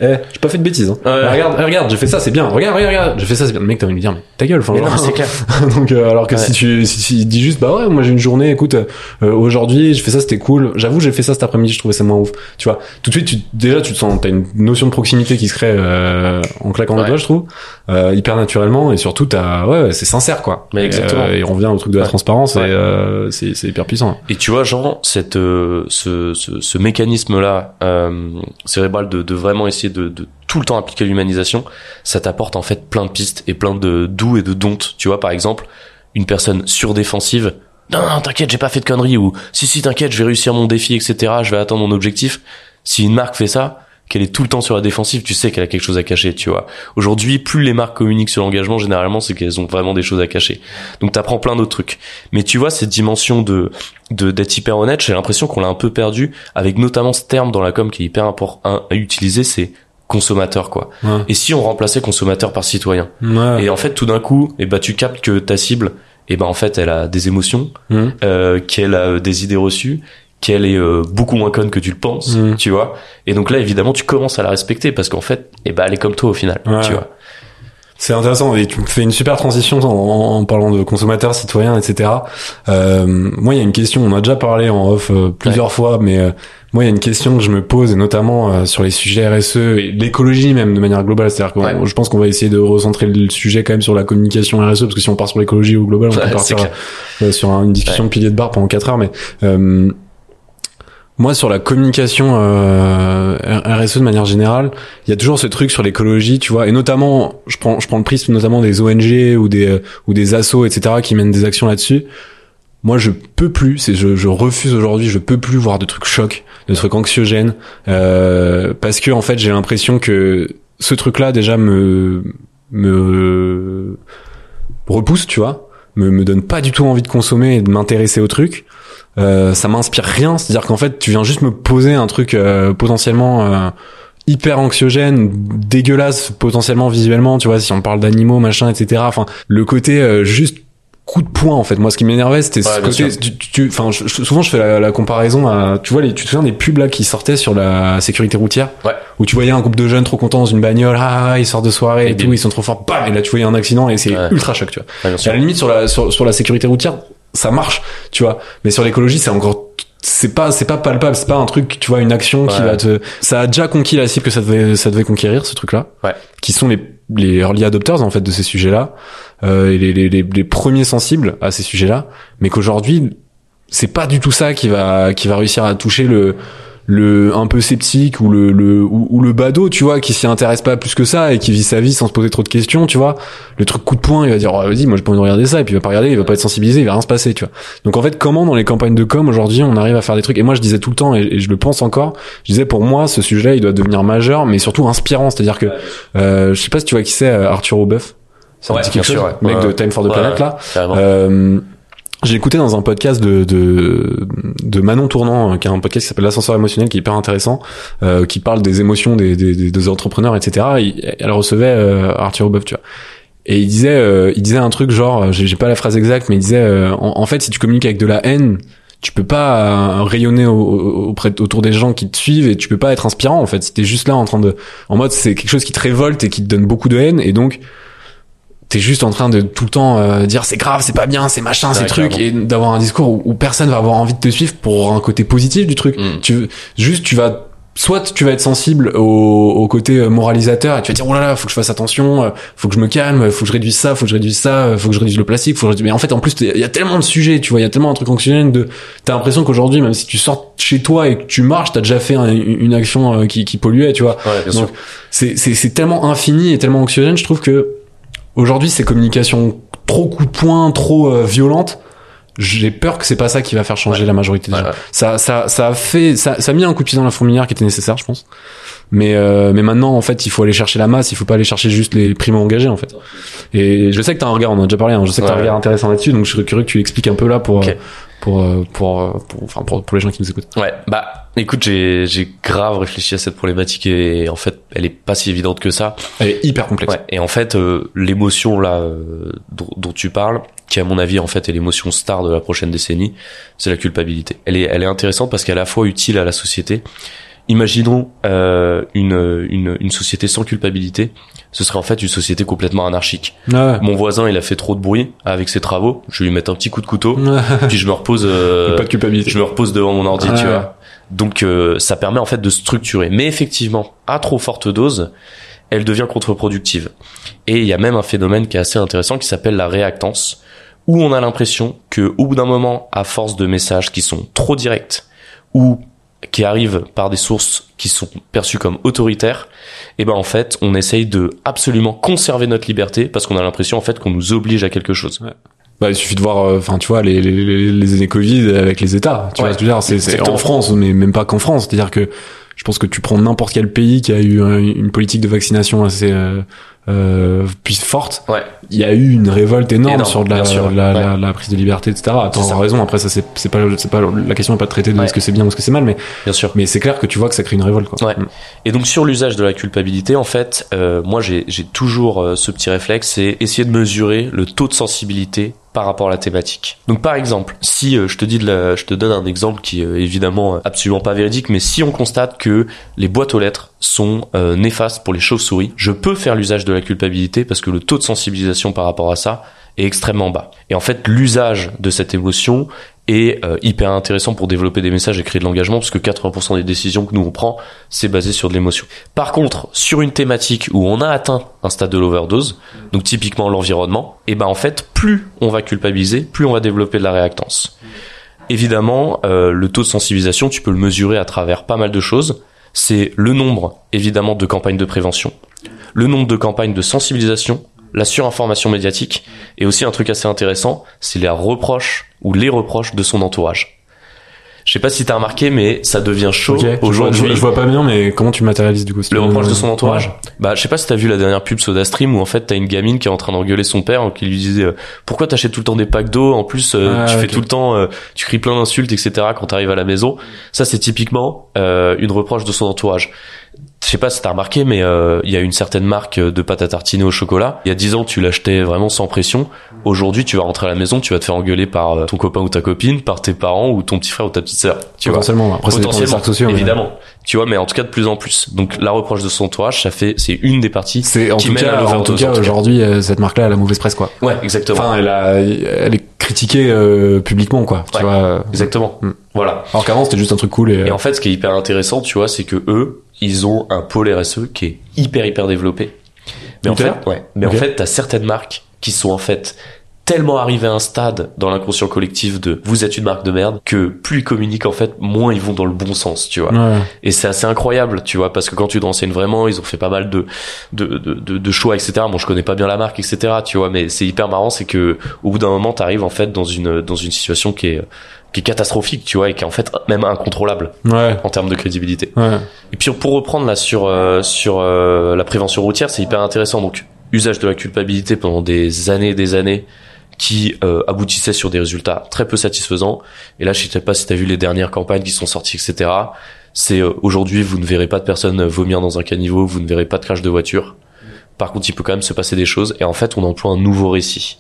Eh, j'ai pas fait de bêtises. Hein. Eh, regarde, eh, regarde, j'ai fait ça, c'est bien. Regarde, regarde, regarde, j'ai fait ça, c'est bien. Le mec, t'as envie de lui dire, mais ta gueule. Enfin, genre- clair. donc euh, alors que Ouais. si tu si, si dit juste bah ouais moi j'ai une journée écoute euh, aujourd'hui je fais ça c'était cool j'avoue j'ai fait ça cet après-midi je trouvais ça moins ouf tu vois tout de suite tu, déjà tu te sens t'as une notion de proximité qui se crée euh, en claquant Ouais. doigts je trouve euh, hyper naturellement et surtout t'as ouais, c'est sincère quoi Mais exactement. euh, et on revient au truc de la Ouais. transparence et euh, c'est c'est hyper puissant Et tu vois, Jean, cette, euh, ce, ce, ce mécanisme-là euh, cérébral de, de vraiment essayer de, tout le temps appliquer l'humanisation, ça t'apporte en fait plein de pistes et plein de doux et de dontes. Tu vois, par exemple, une personne surdéfensive, non, non, t'inquiète, j'ai pas fait de conneries, ou si, si, t'inquiète, je vais réussir mon défi, etc., je vais atteindre mon objectif. Si une marque fait ça, qu'elle est tout le temps sur la défensive, tu sais qu'elle a quelque chose à cacher, tu vois. Aujourd'hui, plus les marques communiquent sur l'engagement, généralement, c'est qu'elles ont vraiment des choses à cacher. Donc t'apprends plein d'autres trucs. Mais tu vois, cette dimension de de d'être hyper honnête, j'ai l'impression qu'on l'a un peu perdu avec notamment ce terme dans la com qui est hyper important à utiliser, c'est consommateur quoi. ouais, Et si on remplaçait consommateur par citoyen ouais. Et en fait, tout d'un coup, et bah tu captes que ta cible, et ben en fait, elle a des émotions, Mhm. euh, qu'elle a euh, des idées reçues, qu'elle est euh, beaucoup moins conne que tu le penses, Mhm. tu vois. Et donc là, évidemment, tu commences à la respecter parce qu'en fait, et ben elle est comme toi au final, Ouais. tu vois. C'est intéressant et tu me fais une super transition en, en parlant de consommateurs, citoyens, etc. Euh, moi, il y a une question, on a déjà parlé en off euh, plusieurs fois, mais euh, moi, il y a une question que je me pose, et notamment euh, sur les sujets RSE et l'écologie même de manière globale. C'est-à-dire que Ouais. je pense qu'on va essayer de recentrer le sujet quand même sur la communication RSE, parce que si on part sur l'écologie au global, on Ouais, peut partir euh, sur une discussion de pilier de barre pendant 4 heures, mais euh, moi, sur la communication euh, RSE de manière générale, il y a toujours ce truc sur l'écologie, tu vois, et notamment, je prends, je prends le prisme notamment des ONG ou des euh, ou des assos, etc., qui mènent des actions là-dessus. Moi, je peux plus, c'est je, refuse aujourd'hui, je peux plus voir de trucs chocs, de trucs anxiogènes, euh, parce que en fait, j'ai l'impression que ce truc-là déjà me me repousse, tu vois, me me donne pas du tout envie de consommer et de m'intéresser au truc. Euh, ça m'inspire rien, c'est-à-dire qu'en fait, tu viens juste me poser un truc euh, potentiellement euh, hyper anxiogène, dégueulasse potentiellement visuellement, tu vois, si on parle d'animaux, machin, etc. Enfin, le côté euh, juste coup de poing en fait. Moi, ce qui m'énervait, c'était Ouais, ce côté. Tu, tu- enfin, je- souvent, je fais la, la comparaison à, tu vois, les, tu te souviens des pubs là qui sortaient sur la sécurité routière, Ouais. où tu voyais un groupe de jeunes trop contents dans une bagnole, ah, ils sortent de soirée et, Et tout, ils sont trop forts, bam, et là tu voyais un accident et c'est Ouais. ultra choc, tu vois. À la limite sur la sur, sur la sécurité routière, ça marche, tu vois. Mais sur l'écologie, c'est encore c'est pas c'est pas palpable, c'est pas un truc, tu vois, une action qui va te ça a déjà conquis la cible que ça devait ça devait conquérir ce truc-là. Ouais. Qui sont les les early adopters en fait de ces sujets-là euh, et les, les les les premiers sensibles à ces sujets-là, mais qu'aujourd'hui c'est pas du tout ça qui va qui va réussir à toucher le le un peu sceptique ou le le ou, ou le badaud tu vois qui s'y intéresse pas plus que ça et qui vit sa vie sans se poser trop de questions tu vois. Le truc coup de poing il va dire oh, vas-y moi envie de regarder ça et puis il va pas regarder il va pas être sensibilisé il va rien se passer tu vois. Donc en fait comment dans les campagnes de com aujourd'hui on arrive à faire des trucs? Et moi je disais tout le temps et, et je le pense encore je disais pour moi ce sujet il doit devenir majeur mais surtout inspirant. C'est à dire que euh, je sais pas si tu vois qui c'est euh, Arthur Obeuf ça te Ouais, dit quelque chose ouais. mec Ouais, de. Time for the Planet là j'ai écouté dans un podcast de, de, de Manon Tournant, euh, qui a un podcast qui s'appelle L'ascenseur émotionnel, qui est hyper intéressant, euh, qui parle des émotions des, des, des, entrepreneurs, etc. Et elle recevait euh, Arthur Obeuf, tu vois. Et il disait, euh, il disait un truc genre, euh, j'ai pas la phrase exacte, mais il disait, euh, en, en fait, si tu communiques avec de la haine, tu peux pas rayonner au- au- auprès autour des gens qui te suivent et tu peux pas être inspirant en fait. Si t'es juste là en train de, en mode c'est quelque chose qui te révolte et qui te donne beaucoup de haine et donc t'es juste en train de tout le temps euh, dire c'est grave, c'est pas bien, c'est machin, c'est truc, et d'avoir un discours où, où personne va avoir envie de te suivre pour un côté positif du truc. Mm. Tu juste tu vas soit tu vas être sensible au, au côté euh, moralisateur et tu vas dire oh là là faut que je fasse attention euh, faut que je me calme faut que je réduise ça faut que je réduise ça euh, faut que je réduise le plastique faut que je réduise... mais en fait en plus il y a tellement de sujets tu vois il y a tellement un truc anxiogène de t'as l'impression qu'aujourd'hui même si tu sors chez toi et que tu marches t'as déjà fait un- une action qui, qui polluait tu vois Ouais, bien donc c'est c'est tellement infini et tellement anxiogène je trouve que aujourd'hui ces communications trop coup de poing trop euh, violentes j'ai peur que c'est pas ça qui va faire changer Ouais. la majorité des Ouais, gens ouais. ça ça ça a fait ça ça a mis un coup de pied dans la fourmilière qui était nécessaire je pense mais euh, mais maintenant en fait il faut aller chercher la masse il faut pas aller chercher juste les primo engagés en fait et je sais que t'as un regard on en a déjà parlé hein, je sais que t'as un regard intéressant là-dessus donc je serais curieux que tu l'expliques un peu là pour Ok. Pour euh, pour euh, pour enfin pour, pour les gens qui nous écoutent Ouais, bah écoute, j'ai j'ai grave réfléchi à cette problématique et en fait, elle est pas si évidente que ça. elle est hyper complexe Ouais, et en fait, euh, l'émotion là euh, dont, dont tu parles, qui à mon avis en fait est l'émotion star de la prochaine décennie, c'est la culpabilité. Elle est elle est intéressante parce qu'elle est à la fois utile à la société. Imaginons euh, une, une une société sans culpabilité, ce serait en fait une société complètement anarchique. ouais Mon voisin, il a fait trop de bruit avec ses travaux, je vais lui mettre un petit coup de couteau, puis je me repose euh, pas de culpabilité je me repose devant mon ordi, tu vois. Donc euh, ça permet en fait de structurer. Mais effectivement, à trop forte dose, elle devient contre-productive. Et il y a même un phénomène qui est assez intéressant qui s'appelle la réactance, où on a l'impression que au bout d'un moment, à force de messages qui sont trop directs ou qui arrivent par des sources qui sont perçues comme autoritaires, et ben en fait, on essaye de absolument conserver notre liberté parce qu'on a l'impression en fait qu'on nous oblige à quelque chose. Bah, il suffit de voir, euh, enfin, tu vois, les, les, les, les années Covid avec les États. Tu Ouais, vois ce C'est c'est exactement. en France, mais même pas qu'en France. C'est-à-dire que je pense que tu prends n'importe quel pays qui a eu une politique de vaccination assez euh, euh, puis forte. Ouais. Il y a eu une révolte énorme, Énorme, sur de la, sûr, la, ouais. la, la prise de liberté, etc. Ça. raison. Après, ça c'est pas c'est pas la question n'est pas de traiter de Ouais. est-ce que c'est bien ou est-ce que c'est mal, mais Bien sûr. mais c'est clair que tu vois que ça crée une révolte. Quoi. Ouais. Mm. Et donc sur l'usage de la culpabilité, en fait, euh, moi j'ai j'ai toujours euh, ce petit réflexe, c'est essayer de mesurer le taux de sensibilité par rapport à la thématique. Donc par exemple, si euh, je te dis de la, je te donne un exemple qui est euh, évidemment euh, absolument pas véridique, mais si on constate que les boîtes aux lettres sont néfastes pour les chauves-souris, je peux faire l'usage de la culpabilité parce que le taux de sensibilisation par rapport à ça est extrêmement bas. Et en fait, l'usage de cette émotion est euh, hyper intéressant pour développer des messages et créer de l'engagement parce que 80% des décisions que nous on prend, c'est basé sur de l'émotion. Par contre, sur une thématique où on a atteint un stade de l'overdose, donc typiquement l'environnement, et ben en fait, plus on va culpabiliser, plus on va développer de la réactance. Évidemment, euh, le taux de sensibilisation, tu peux le mesurer à travers pas mal de choses. C'est le nombre, évidemment, de campagnes de prévention, le nombre de campagnes de sensibilisation, la surinformation médiatique, et aussi un truc assez intéressant, c'est les reproches ou les reproches de son entourage. Je sais pas si t'as remarqué, mais ça devient chaud Ok. Je, je, aujourd'hui. vois- je vois pas bien, mais comment tu matérialises du coup Le reproche de son Ouais. entourage Bah, je sais pas si t'as vu la dernière pub SodaStream où en fait t'as une gamine qui est en train d'engueuler son père qui lui disait euh, pourquoi t'achètes tout le temps des packs d'eau en plus euh, Ah, tu fais tout le temps euh, tu cries plein d'insultes etc quand t'arrives à la maison ça c'est typiquement euh, une reproche de son entourage je sais pas si t'as remarqué mais euh, il y a une certaine marque de pâte à tartiner au chocolat il y a 10 ans tu l'achetais vraiment sans pression aujourd'hui tu vas rentrer à la maison tu vas te faire engueuler par euh, ton copain ou ta copine par tes parents ou ton petit frère ou ta petite sœur tu vois Potentiellement. Après, ça dépend des potentiellement sociaux. mais- évidemment tu vois mais en tout cas de plus en plus donc la reproche de son entourage ça fait c'est une des parties C'est en qui tout mène cas, en tout en cas tout cas. aujourd'hui, euh, cette marque-là, elle a la mauvaise presse, quoi. ouais exactement Enfin, elle a, elle est critiquée euh, publiquement, quoi. Tu Ouais. vois. exactement Mm. voilà Alors qu'avant, c'était juste un truc cool et. et en fait ce qui est hyper intéressant tu vois c'est que eux ils ont un pôle RSE qui est hyper hyper développé. Mais en fait ouais. Mais en fait t'as certaines marques qui sont en fait tellement arrivées à un stade dans l'inconscient collectif de vous êtes une marque de merde que plus ils communiquent en fait moins ils vont dans le bon sens tu vois ouais. Et c'est assez incroyable, tu vois, parce que quand tu te renseignes vraiment, ils ont fait pas mal de de, de, de, de choix, etc. Bon, je connais pas bien la marque, etc. Tu vois, mais c'est hyper marrant, c'est que au bout d'un moment, t'arrives en fait dans une dans une situation qui est qui est catastrophique, tu vois, et qui est en fait même incontrôlable Ouais. en termes de crédibilité. Ouais. Et puis pour reprendre là sur euh, sur euh, la prévention routière, c'est hyper intéressant. Donc usage de la culpabilité pendant des années et des années qui euh, aboutissait sur des résultats très peu satisfaisants. Et là, je sais pas si tu as vu les dernières campagnes qui sont sorties, etc. C'est euh, aujourd'hui, vous ne verrez pas de personnes vomir dans un caniveau, vous ne verrez pas de crash de voiture. Par contre, il peut quand même se passer des choses. Et en fait, on emploie un nouveau récit.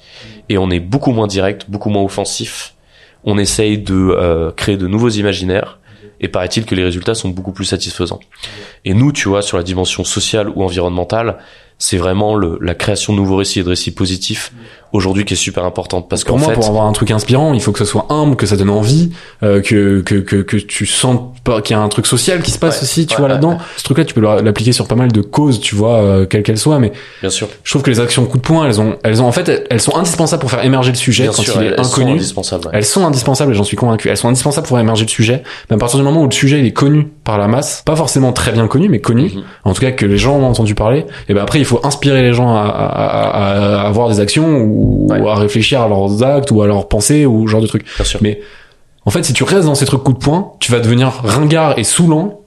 Et on est beaucoup moins direct, beaucoup moins offensif. On essaye de euh, créer de nouveaux imaginaires. Et paraît-il que les résultats sont beaucoup plus satisfaisants. Et nous, tu vois, sur la dimension sociale ou environnementale, c'est vraiment le, la création de nouveaux récits et de récits positifs aujourd'hui qui est super importante parce pour qu'en fait pour avoir un truc inspirant il faut que ce soit humble que ça donne envie euh, que, que que que tu sens pas qu'il y a un truc social qui se passe Ouais, aussi tu ouais, vois ouais, là-dedans ouais. ce truc là tu peux l'appliquer sur pas mal de causes tu vois euh, quelles qu'elles soient mais bien sûr je trouve que les actions coup de poing elles ont elles ont en fait elles- sont indispensables pour faire émerger le sujet bien quand sûr il est elles sont inconnu indispensables elles sont indispensables et j'en suis convaincu. Elles sont indispensables pour émerger le sujet. Mais à partir du moment où le sujet il est connu par la masse, pas forcément très bien connu, mais connu, Mhm. en tout cas que les gens ont entendu parler, et ben après il faut inspirer les gens à, à, à, à avoir des actions ou Ouais. à réfléchir à leurs actes ou à leurs pensées ou ce genre de trucs. bien sûr Mais en fait, si tu restes dans ces trucs coup de poing, tu vas devenir ringard et saoulant.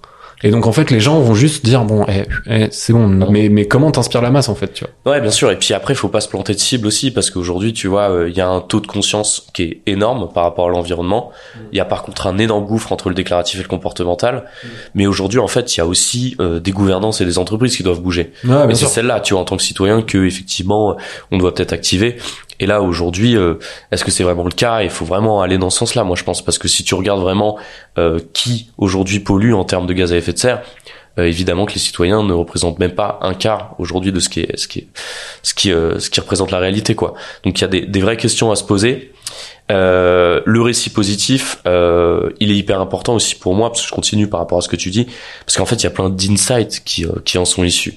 Et donc en fait, les gens vont juste dire bon, eh, eh, c'est bon. Mais mais comment t'inspires la masse en fait, tu vois Ouais, bien sûr. Et puis après, il faut pas se planter de cible aussi, parce qu'aujourd'hui, tu vois, euh, il y a un taux de conscience qui est énorme par rapport à l'environnement. Il y a par contre un énorme gouffre entre le déclaratif et le comportemental. Mais aujourd'hui, en fait, il y a aussi euh, des gouvernances et des entreprises qui doivent bouger. Ouais, et c'est celle-là, tu vois, en tant que citoyen, que effectivement, on doit peut-être activer. Et là, aujourd'hui, euh, est-ce que c'est vraiment le cas? Il faut vraiment aller dans ce sens-là, moi, je pense, parce que si tu regardes vraiment euh, qui aujourd'hui pollue en termes de gaz à effet de serre, euh, évidemment que les citoyens ne représentent même pas un quart aujourd'hui de ce qui est, ce qui est, ce qui, euh, ce qui représente la réalité, quoi. Donc, il y a des, des vraies questions à se poser. Euh, le récit positif, euh, il est hyper important aussi pour moi parce que je continue par rapport à ce que tu dis, parce qu'en fait il y a plein d'insights qui, euh, qui en sont issus.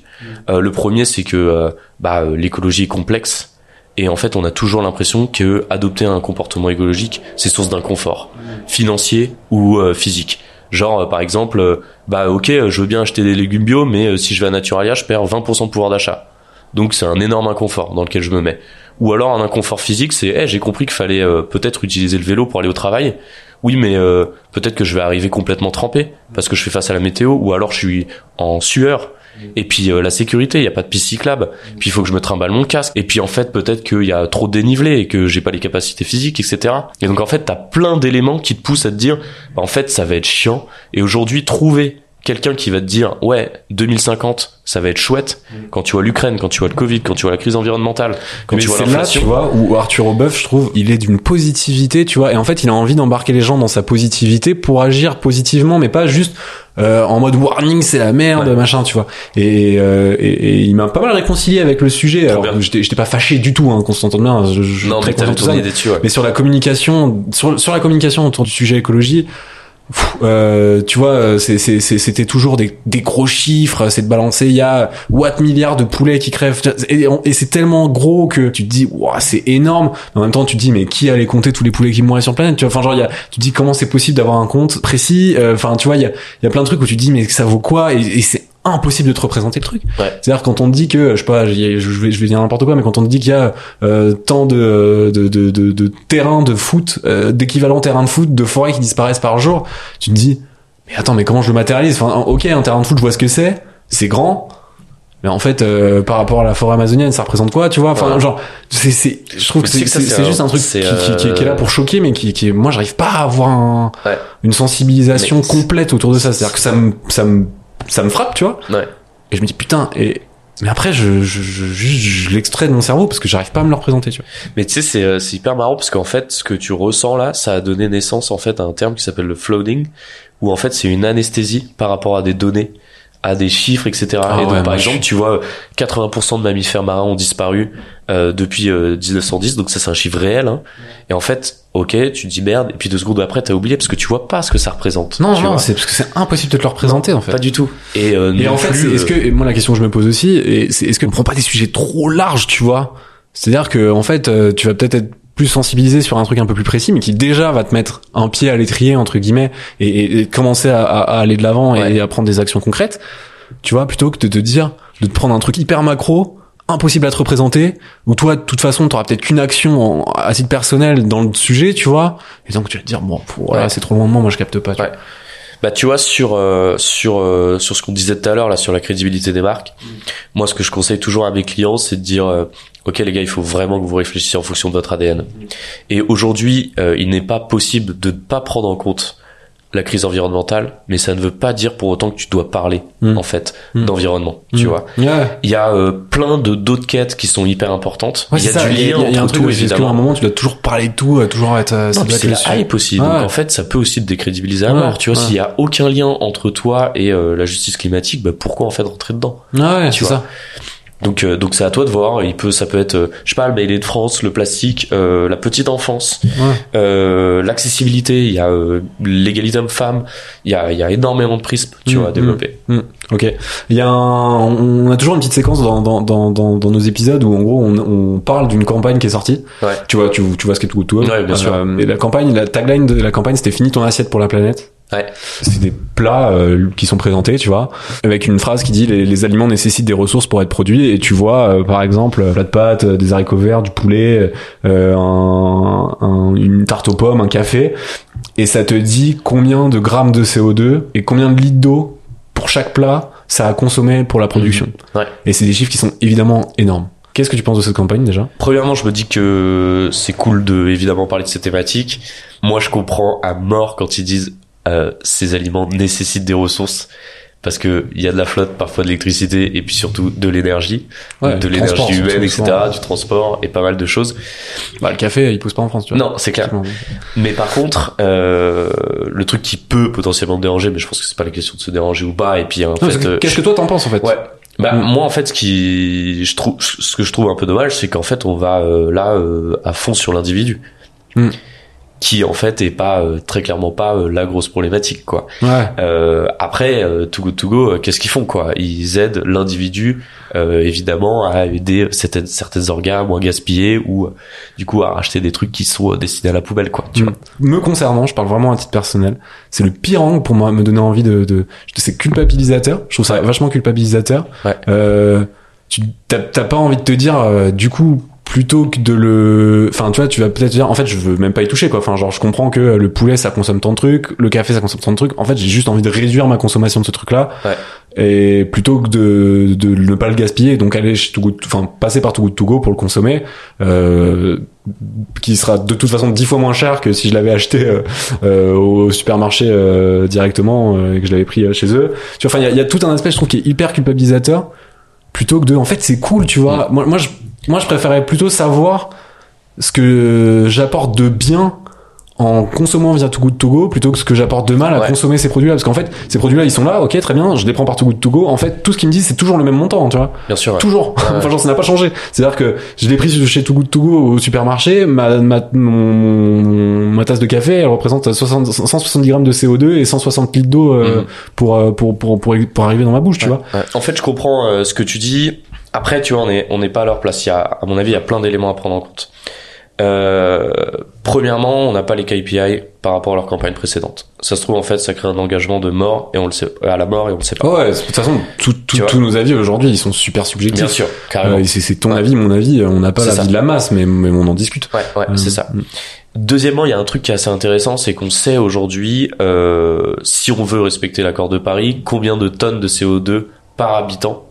Euh, le premier c'est que euh, bah, l'écologie est complexe et en fait on a toujours l'impression que adopter un comportement écologique c'est source d'inconfort financier ou euh, physique. Genre euh, par exemple, euh, bah ok je veux bien acheter des légumes bio mais si je vais à Naturalia je perds 20% de pouvoir d'achat. Donc c'est un énorme inconfort dans lequel je me mets. Ou alors un inconfort physique, c'est hey, j'ai compris qu'il fallait peut-être utiliser le vélo pour aller au travail. Oui, mais peut-être que je vais arriver complètement trempé parce que je fais face à la météo, ou alors je suis en sueur. Et puis euh, la sécurité, il y a pas de piste cyclable. Puis il faut que je me trimballe mon casque. Et puis en fait, peut-être qu'il y a trop de dénivelé et que j'ai pas les capacités physiques, etc. Et donc en fait, t'as plein d'éléments qui te poussent à te dire, bah, en fait, ça va être chiant. Et aujourd'hui, trouver quelqu'un qui va te dire ouais 2050 ça va être chouette quand tu vois l'Ukraine quand tu vois le Covid quand tu vois la crise environnementale quand mais tu vois là, tu l'inflation vois, où Arthur Aubeuf, je trouve, il est d'une positivité, tu vois, et en fait, il a envie d'embarquer les gens dans sa positivité pour agir positivement, mais pas juste euh, en mode warning, c'est la merde, Ouais. machin, tu vois. Et, euh, et, et il m'a pas mal réconcilié avec le sujet. Alors, j'étais pas fâché du tout, hein, qu'on s'entende bien. Je, je non très mais ton ça. dessus ouais. Mais sur la communication, sur, sur la communication autour du sujet écologie, euh, tu vois, euh, c'était toujours des, des gros chiffres, c'est de balancer, il y a what milliards de poulets qui crèvent, et, et c'est tellement gros que tu te dis, Ouah, c'est énorme, mais en même temps tu te dis, mais qui allait compter tous les poulets qui mouraient sur la planète, tu vois, enfin genre, y a, tu te dis comment c'est possible d'avoir un compte précis, euh, enfin tu vois, il y a, y a plein de trucs où tu te dis, mais ça vaut quoi, et c'est impossible de te représenter le truc. Ouais. C'est-à-dire quand on te dit que, je sais pas, je vais, je vais dire n'importe quoi, mais quand on te dit qu'il y a euh, tant de, de, de, de, de terrains de foot, euh, d'équivalents terrains de foot, de forêts qui disparaissent par jour, tu te dis, mais attends, mais comment je le matérialise? Enfin, ok, un terrain de foot, je vois ce que c'est, c'est grand, mais en fait, euh, par rapport à la forêt amazonienne, ça représente quoi, tu vois? Enfin, Ouais. genre, c'est, c'est, je trouve Mais que c'est, juste un truc qui, qui, qui, qui est là euh, pour choquer, mais qui, qui, moi, j'arrive pas à avoir un, Ouais. une sensibilisation complète autour de ça. C'est-à-dire que ça me, ça me, ça me frappe, tu vois Ouais. Et je me dis putain, et mais après, je, je, je, je l'extrais de mon cerveau parce que j'arrive pas à me le représenter, tu vois. Mais tu sais, c'est euh, c'est hyper marrant parce qu'en fait, ce que tu ressens là, ça a donné naissance en fait à un terme qui s'appelle le floating, où en fait c'est une anesthésie par rapport à des données, à des chiffres, etc. Ah et donc ouais, par exemple, tu vois, 80% de mammifères marins ont disparu euh, depuis euh, 1910, donc ça c'est un chiffre réel. Hein. Et en fait, ok, tu te dis merde, et puis deux secondes après t'as oublié parce que tu vois pas ce que ça représente. Non, non, c'est parce que c'est impossible de te le représenter en fait. pas du tout. Et, euh, Et en fait, est-ce euh, que et moi la question que je me pose aussi, est-ce qu'on prend pas des sujets trop larges, tu vois? C'est-à-dire que en fait, euh, tu vas peut-être être plus sensibilisé sur un truc un peu plus précis, mais qui déjà va te mettre un pied à l'étrier entre guillemets et, et- et commencer à, aller de l'avant et à prendre des actions concrètes. Tu vois, plutôt que de te dire de te prendre un truc hyper macro impossible à te représenter où toi de toute façon t'auras peut-être qu'une action en, à titre personnel dans le sujet tu vois et donc tu vas te dire bon voilà Ouais. c'est trop loin de moi moi je capte pas tu Ouais. Bah tu vois sur euh, sur euh, sur ce qu'on disait tout à l'heure là sur la crédibilité des marques. Moi ce que je conseille toujours à mes clients c'est de dire euh, OK les gars, il faut vraiment que vous réfléchissiez en fonction de votre ADN. Et aujourd'hui, euh, il n'est pas possible de ne pas prendre en compte la crise environnementale, mais ça ne veut pas dire pour autant que tu dois parler Mm. en fait Mm. d'environnement, tu Mm. vois. Il y a euh, plein de d'autres quêtes qui sont hyper importantes. Ouais, il y a ça. du Il y a, lien a un entre tout est-ce qu'à un évidemment. moment tu dois toujours parler de tout, euh, toujours être. euh, c'est la hype aussi. Donc en fait, ça peut aussi te décrédibiliser à mort. Tu vois, s'il y a aucun lien entre toi et euh, la justice climatique, bah pourquoi en fait rentrer dedans? Ouais, Tu c'est vois. ça. Donc, euh, donc c'est à toi de voir. Il peut, ça peut être, euh, je sais pas, le Bailey de France, le plastique, euh, la petite enfance, euh, l'accessibilité. Il y a euh, l'égalité homme-femme. Il y a, il y a énormément de prismes, tu Mm, vois, à développer. Hmm, ok. Il y a un, on a toujours une petite séquence dans, dans, dans, dans, dans nos épisodes où en gros on, on parle d'une campagne qui est sortie. Ouais. Tu vois, tu, tu vois ce qu'est tout tout. Ouais, bien sûr. et la campagne, la tagline de la campagne, c'était fini ton assiette pour la planète. Ouais. C'est des plats euh, qui sont présentés, tu vois, avec une phrase qui dit les, les aliments nécessitent des ressources pour être produits et tu vois euh, par exemple plat de pâtes, euh, des haricots verts, du poulet, euh, un, un- une tarte aux pommes, un café et ça te dit combien de grammes de CO2 et combien de litres d'eau pour chaque plat ça a consommé pour la production. Ouais. Et c'est des chiffres qui sont évidemment énormes. Qu'est-ce que tu penses de cette campagne déjà? Premièrement, je me dis que c'est cool de évidemment parler de ces thématiques. Moi, je comprends à mort quand ils disent euh, ces aliments nécessitent des ressources parce que il y a de la flotte, parfois de l'électricité et puis surtout de l'énergie, Ouais, de l'énergie humaine, etc., du transport et pas mal de choses. Bah le café, il pousse pas en France, tu vois. Non, c'est clair. Mais par contre, euh, le truc qui peut potentiellement me déranger, mais je pense que c'est pas la question de se déranger ou pas. Et puis en Non, fait, euh, Qu'est-ce que toi t'en penses en fait Ouais. Bah, Mm. moi en fait ce qui je trouve ce que je trouve un peu dommage c'est qu'en fait on va euh, là euh, à fond sur l'individu Mm. Qui en fait est pas euh, très clairement pas euh, la grosse problématique quoi. Ouais. Euh, après euh, To Go euh, qu'est-ce qu'ils font quoi? Ils aident l'individu euh, évidemment à aider certaines certains organes moins gaspillés ou euh, du coup à racheter des trucs qui sont destinés à la poubelle quoi, tu Mm. vois. Me concernant, je parle vraiment à titre personnel, c'est le pire angle pour moi, me donner envie de, de, c'est culpabilisateur. Je trouve ça vachement culpabilisateur. Ouais. Euh, tu t'as t'as pas envie de te dire, euh, du coup, plutôt que de le, enfin, tu vois, tu vas peut-être dire, en fait, je veux même pas y toucher, quoi. Enfin, genre, je comprends que le poulet, ça consomme tant de trucs, le café, ça consomme tant de trucs. En fait, j'ai juste envie de réduire ma consommation de ce truc-là. Ouais. Et plutôt que de, de ne pas le gaspiller, donc aller chez Too Good, enfin, passer par Too Good To Go pour le consommer, euh, qui sera de toute façon dix fois moins cher que si je l'avais acheté euh, euh, au supermarché euh, directement euh, et que je l'avais pris chez eux. Tu vois, enfin, il y a, y a tout un aspect, je trouve, qui est hyper culpabilisateur, plutôt que de, en fait, c'est cool, tu vois. Moi, moi, je, moi, je préférais plutôt savoir ce que j'apporte de bien en consommant via Too Good To Go plutôt que ce que j'apporte de mal à Ouais. consommer ces produits-là parce qu'en fait ces produits-là ils sont là ok très bien je les prends par Too Good To Go en fait tout ce qu'ils me disent c'est toujours le même montant tu vois Bien sûr. ouais. toujours Ouais. enfin genre ça n'a pas changé c'est à dire que je l'ai pris chez Too Good To Go au supermarché ma, ma, mon, ma tasse de café elle représente 60, 170 grammes de CO2 et 160 litres d'eau euh, Mhm. pour, euh, pour, pour, pour, pour arriver dans ma bouche tu vois. En fait, je comprends euh, ce que tu dis. Après, tu vois, on est on n'est pas à leur place. Il y a, à mon avis, il y a plein d'éléments à prendre en compte. Euh, premièrement, on n'a pas les KPI par rapport à leur campagne précédente. Ça se trouve en fait, ça crée un engagement de mort et on le sait à la mort et on le sait pas. ouais de toute façon tout, tout- tous nos avis aujourd'hui ils sont super subjectifs Bien sûr, carrément. Euh, c'est ton Ouais. avis mon avis on n'a pas l'avis de la masse mais, mais on en discute Ouais, ouais, c'est Euh, ça. Deuxièmement, il y a un truc qui est assez intéressant, c'est qu'on sait aujourd'hui, euh, si on veut respecter l'accord de Paris, combien de tonnes de CO2 par habitant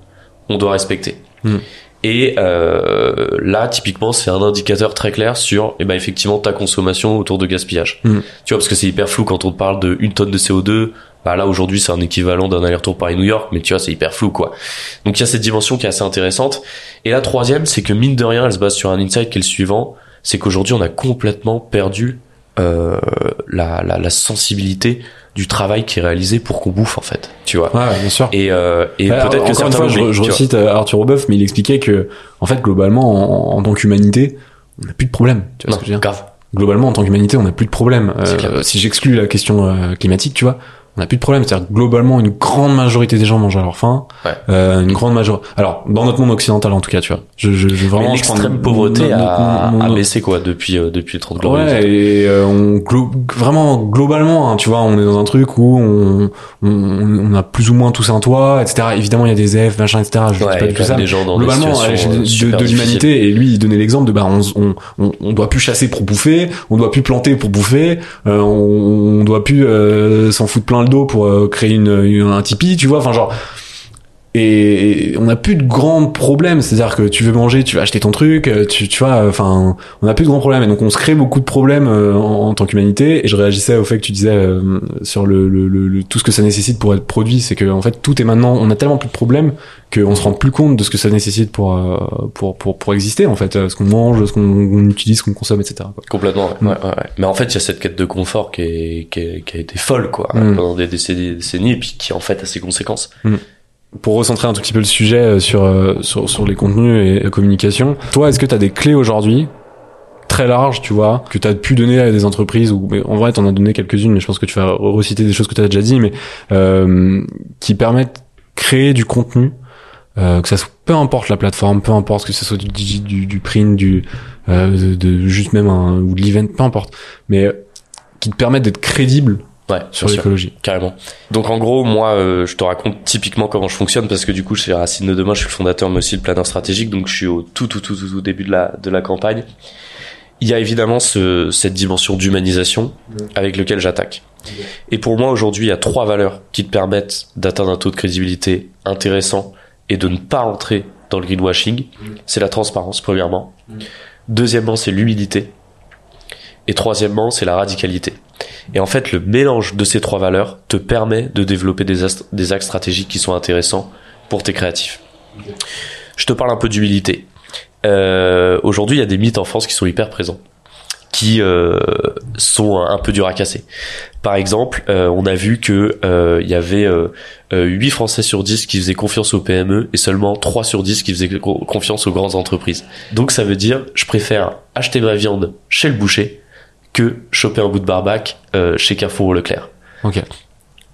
on doit respecter. Mm. Et euh, là, typiquement, c'est un indicateur très clair sur, eh ben, effectivement, ta consommation autour de gaspillage. Mm. Tu vois, parce que c'est hyper flou quand on te parle de une tonne de CO2. Bah là, aujourd'hui, c'est un équivalent d'un aller-retour Paris-New York, mais tu vois, c'est hyper flou, quoi. Donc, il y a cette dimension qui est assez intéressante. Et la troisième, c'est que mine de rien, elle se base sur un insight qui est le suivant c'est qu'aujourd'hui on a complètement perdu euh, la, la, la sensibilité du travail qui est réalisé pour qu'on bouffe en fait tu vois. Ouais bien sûr. Et, euh, et peut-être que encore une certains fois, je, je recite euh, Arthur Obeuf, mais il expliquait que, en fait, globalement, en, en tant qu'humanité, on n'a plus de problème. Tu vois non ce que je veux dire? grave. Globalement, en tant qu'humanité, on n'a plus de problème. Euh, si j'exclus la question climatique, tu vois, on n'a plus de problème. C'est-à-dire globalement, une grande majorité des gens mangent à leur faim. Ouais. Euh, une grande majorité. Alors, dans notre monde occidental, en tout cas, tu vois. Je, je, je vraiment, l'extrême pauvreté a, a baissé quoi depuis euh, depuis les 30 glorieuses Ouais, et euh, on glo- vraiment globalement, hein, tu vois, on est dans un truc où on, on, on a plus ou moins tous un toit, etc. Évidemment, il y a des F, machin, etc. Je dis Ouais, pas du tout ça. gens dans globalement, à l'échelle de, euh, de, l'humanité, et lui, il donnait l'exemple de bah on, on, on, on doit plus chasser pour bouffer, on doit plus planter pour bouffer, euh, on, on doit plus euh, s'en foutre plein le dos pour euh, créer une, un tipi, tu vois. Enfin, genre. Et, et on n'a plus de grands problèmes, c'est-à-dire que tu veux manger, tu vas acheter ton truc, euh, tu, tu vois, enfin, on n'a plus de grands problèmes, et donc on se crée beaucoup de problèmes euh, en, en tant qu'humanité. Et je réagissais au fait que tu disais euh, sur le, le, le- le- tout ce que ça nécessite pour être produit, c'est que en fait tout est maintenant, on a tellement plus de problèmes qu'on se rend plus compte de ce que ça nécessite pour euh, pour pour pour exister en fait, ce qu'on mange, ce qu'on on utilise, ce qu'on consomme, etc. quoi. complètement ouais, Mm. ouais, ouais, ouais. mais en fait il y a cette quête de confort qui est, qui, est- qui a été folle quoi Mm. pendant des décennies, des décennies et puis qui en fait a ses conséquences Mm. Pour recentrer un tout petit peu le sujet euh, sur, euh, sur, sur les contenus et la communication, toi, est-ce que tu as des clés aujourd'hui très larges, tu vois, que tu as pu donner à des entreprises ou mais en vrai, tu en as donné quelques-unes, mais je pense que tu vas reciter des choses que tu as déjà dit, mais euh, qui permettent de créer du contenu, euh, que ça soit, peu importe la plateforme, peu importe que ce soit du, du, du print, du euh, de, juste même un ou de l'event, peu importe, mais qui te permettent d'être crédible Ouais, sur l'écologie. Carrément. Donc en gros, moi, euh, je te raconte typiquement comment je fonctionne parce que du coup, je suis Racine de demain, je suis le fondateur, mais aussi le planeur stratégique, donc je suis au tout, tout, tout, tout, tout début de la de la campagne. Il y a évidemment ce, cette dimension d'humanisation avec lequel j'attaque. Et pour moi, aujourd'hui, il y a trois valeurs qui te permettent d'atteindre un taux de crédibilité intéressant et de ne pas entrer dans le greenwashing. C'est la transparence, premièrement. Deuxièmement, c'est l'humilité. Et troisièmement, c'est la radicalité. Et en fait, le mélange de ces trois valeurs te permet de développer des, axes stratégiques qui sont intéressants pour tes créatifs. Je te parle un peu d'humilité. Euh, Aujourd'hui, il y a des mythes en France qui sont hyper présents, qui euh, sont un peu durs à casser. Par exemple, euh, on a vu que il y avait euh, 8 Français sur 10 qui faisaient confiance aux PME et seulement 3 sur 10 qui faisaient confiance aux grandes entreprises. Donc ça veut dire, je préfère acheter ma viande chez le boucher que choper un bout de barbac euh, chez Carrefour ou Leclerc. Ok.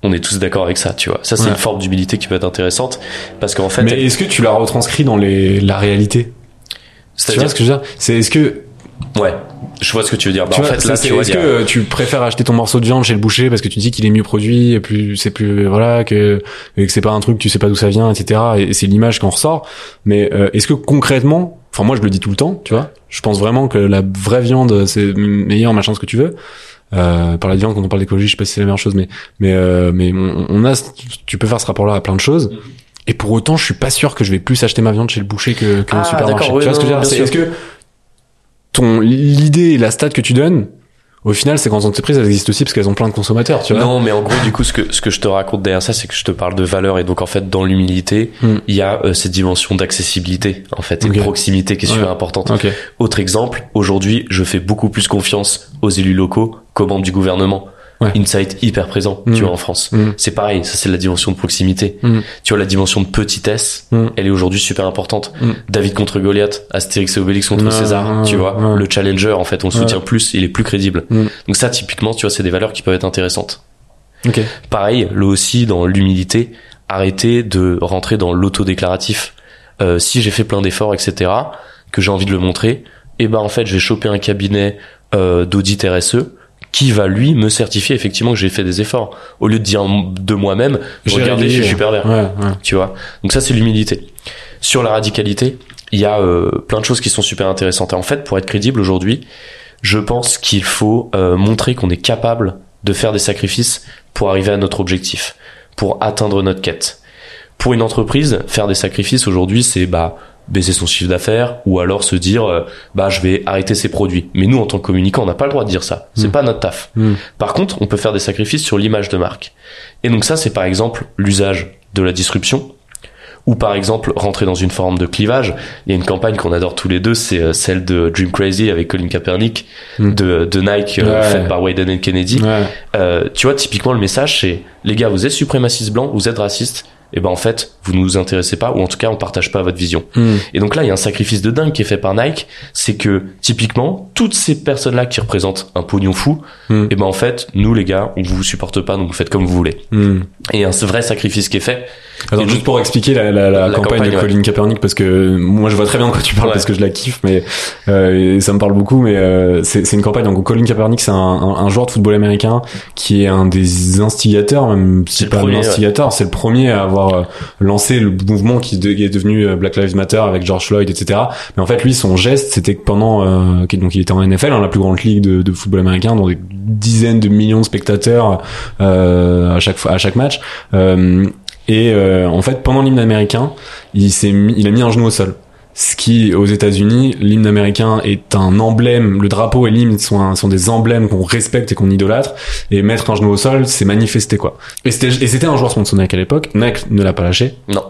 On est tous d'accord avec ça, tu vois. Ça, c'est Ouais. une forme d'humilité qui peut être intéressante parce qu'en fait, Mais est-ce que tu l'as retranscrit dans les, la réalité? Tu c'est-à-dire, vois ce que je veux dire? C'est est-ce que ouais, je vois ce que tu veux dire. Bah, tu en vois, fait, là, tu est-ce a- que tu préfères acheter ton morceau de viande chez le boucher parce que tu dis qu'il est mieux produit et plus c'est plus voilà que et que c'est pas un truc tu sais pas d'où ça vient etc et c'est l'image qu'on ressort mais euh, est-ce que concrètement enfin moi je le dis tout le temps tu vois. Je pense vraiment que la vraie viande c'est meilleur machin ce que tu veux. Euh, par la viande quand on parle d'écologie je sais pas si c'est la meilleure chose mais mais euh, mais on, on a tu peux faire ce rapport là à plein de choses. Et pour autant je suis pas sûr que je vais plus acheter ma viande chez le boucher que, que Ah, au supermarché. d'accord, oui, tu vois ce que je veux dire est-ce que ton l'idée et la stat que tu donnes au final ces grandes entreprises elles existent aussi parce qu'elles ont plein de consommateurs tu vois Non, mais en gros, du coup, ce que ce que je te raconte derrière ça, c'est que je te parle de valeur et donc en fait, dans l'humilité, Hmm. il y a euh, cette dimension d'accessibilité en fait et de proximité qui est super Ouais. importante. Autre exemple, aujourd'hui, je fais beaucoup plus confiance aux élus locaux qu'aux membres du gouvernement. Ouais. Insight hyper présent, Mm. tu vois, en France. Mm. C'est pareil, ça c'est la dimension de proximité. Mm. Tu vois, la dimension de petitesse, Mm. elle est aujourd'hui super importante. Mm. David contre Goliath, Astérix et Obélix contre César, tu vois. Le challenger, en fait, on le soutient plus, il est plus crédible. Mm. Donc ça, typiquement, tu vois, c'est des valeurs qui peuvent être intéressantes. ok Pareil, là aussi, dans l'humilité, arrêter de rentrer dans l'autodéclaratif. Euh, si j'ai fait plein d'efforts, etc., que j'ai envie de le montrer, et ben en fait, je vais choper un cabinet euh, d'audit RSE qui va lui me certifier effectivement que j'ai fait des efforts. Au lieu de dire de moi-même, J'ai regardez, je suis ouais ouais Tu vois? Donc ça, c'est l'humilité. Sur la radicalité, il y a euh, plein de choses qui sont super intéressantes. Et en fait, pour être crédible aujourd'hui, je pense qu'il faut euh, montrer qu'on est capable de faire des sacrifices pour arriver à notre objectif, pour atteindre notre quête. Pour une entreprise, faire des sacrifices aujourd'hui, c'est bah baisser son chiffre d'affaires ou alors se dire euh, bah je vais arrêter ses produits. Mais nous en tant que communicants, on n'a pas le droit de dire ça. C'est Mm. pas notre taf. Mm. Par contre, on peut faire des sacrifices sur l'image de marque. Et donc ça, c'est par exemple l'usage de la disruption ou par exemple rentrer dans une forme de clivage. Il y a une campagne qu'on adore tous les deux, c'est euh, celle de Dream Crazy avec Colin Kaepernick Mm. de, de Nike euh, faite par Wayden and Kennedy. ouais Euh, tu vois, typiquement le message c'est les gars, vous êtes suprémacistes blancs, vous êtes racistes. Et ben en fait, vous ne nous intéressez pas ou en tout cas on partage pas votre vision. Hmm. Et donc là, il y a un sacrifice de dingue qui est fait par Nike, c'est que typiquement toutes ces personnes-là qui représentent un pognon fou, Hmm. et ben en fait, nous les gars, on vous supporte pas, donc vous faites comme vous voulez. Hmm. Et un vrai sacrifice qui est fait. Juste pour expliquer la, la, la La campagne, campagne, de ouais. Colin Kaepernick, parce que moi je vois très bien de quoi tu parles Ouais. parce que je la kiffe, mais euh, ça me parle beaucoup. Mais euh, c'est une campagne. Donc Colin Kaepernick, c'est un, un, un joueur de football américain qui est un des instigateurs, même si pas premier, l'instigateur, c'est le premier à avoir euh, lancé le mouvement qui est devenu euh, Black Lives Matter avec George Floyd, etc. Mais en fait, lui, son geste, c'était que pendant euh, donc il était en NFL, hein, la plus grande ligue de, de football américain, dont des dizaines de millions de spectateurs euh, à chaque fois, à chaque match. Euh, et euh, en fait, pendant l'hymne américain, il a mis un genou au sol. Ce qui, aux États-Unis, l'hymne américain est un emblème. Le drapeau et l'hymne sont, sont des emblèmes qu'on respecte et qu'on idolâtre. Et mettre un genou au sol, c'est manifester quoi. Et c'était, un joueur sponsor Nike à l'époque. Nike ne l'a pas lâché? Non.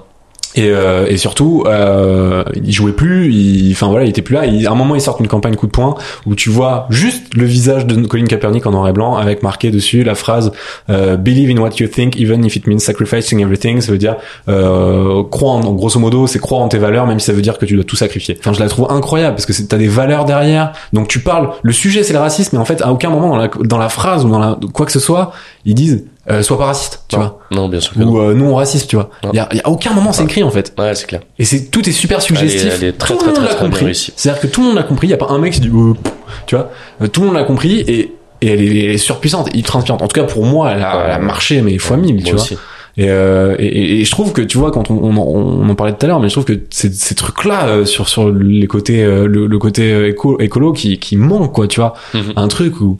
Et, euh, et surtout, euh, il jouait plus. il- Enfin voilà, il était plus là. Il- à un moment, ils sortent une campagne coup de poing où tu vois juste le visage de Colin Kaepernick en noir et blanc avec marqué dessus la phrase euh, "Believe in what you think, even if it means sacrificing everything". Ça veut dire euh, croire en, en grosso modo, c'est croire en tes valeurs, même si ça veut dire que tu dois tout sacrifier. Enfin, je la trouve incroyable parce que t'as des valeurs derrière. Donc tu parles. Le sujet c'est le racisme, mais en fait, à aucun moment dans la dans la phrase ou dans la quoi que ce soit, ils disent euh, "Sois pas raciste", tu non, vois. non, bien sûr que non. Ou euh, non au racisme, tu vois. Il y a, y a aucun moment c'est écrit en fait. Ouais, c'est clair. Et c'est tout est super suggestif. Elle est- elle est très, tout très, le monde très, l'a compris. C'est-à-dire que tout le monde l'a compris. Il y a pas un mec qui dit, euh, tu vois, Euh, tout le monde l'a compris et et elle est, elle est surpuissante, ultra inspirante. En tout cas pour moi, elle a, Ouais. elle a marché mais fois mille, tu vois. aussi. Et, euh, et, et- je trouve que tu vois quand on, on, en- on en parlait tout à l'heure, mais je trouve que ces, ces trucs-là euh, sur sur les côtés euh, le, le côté euh, éco, écolo qui qui manque quoi, tu vois, Mhm. un truc où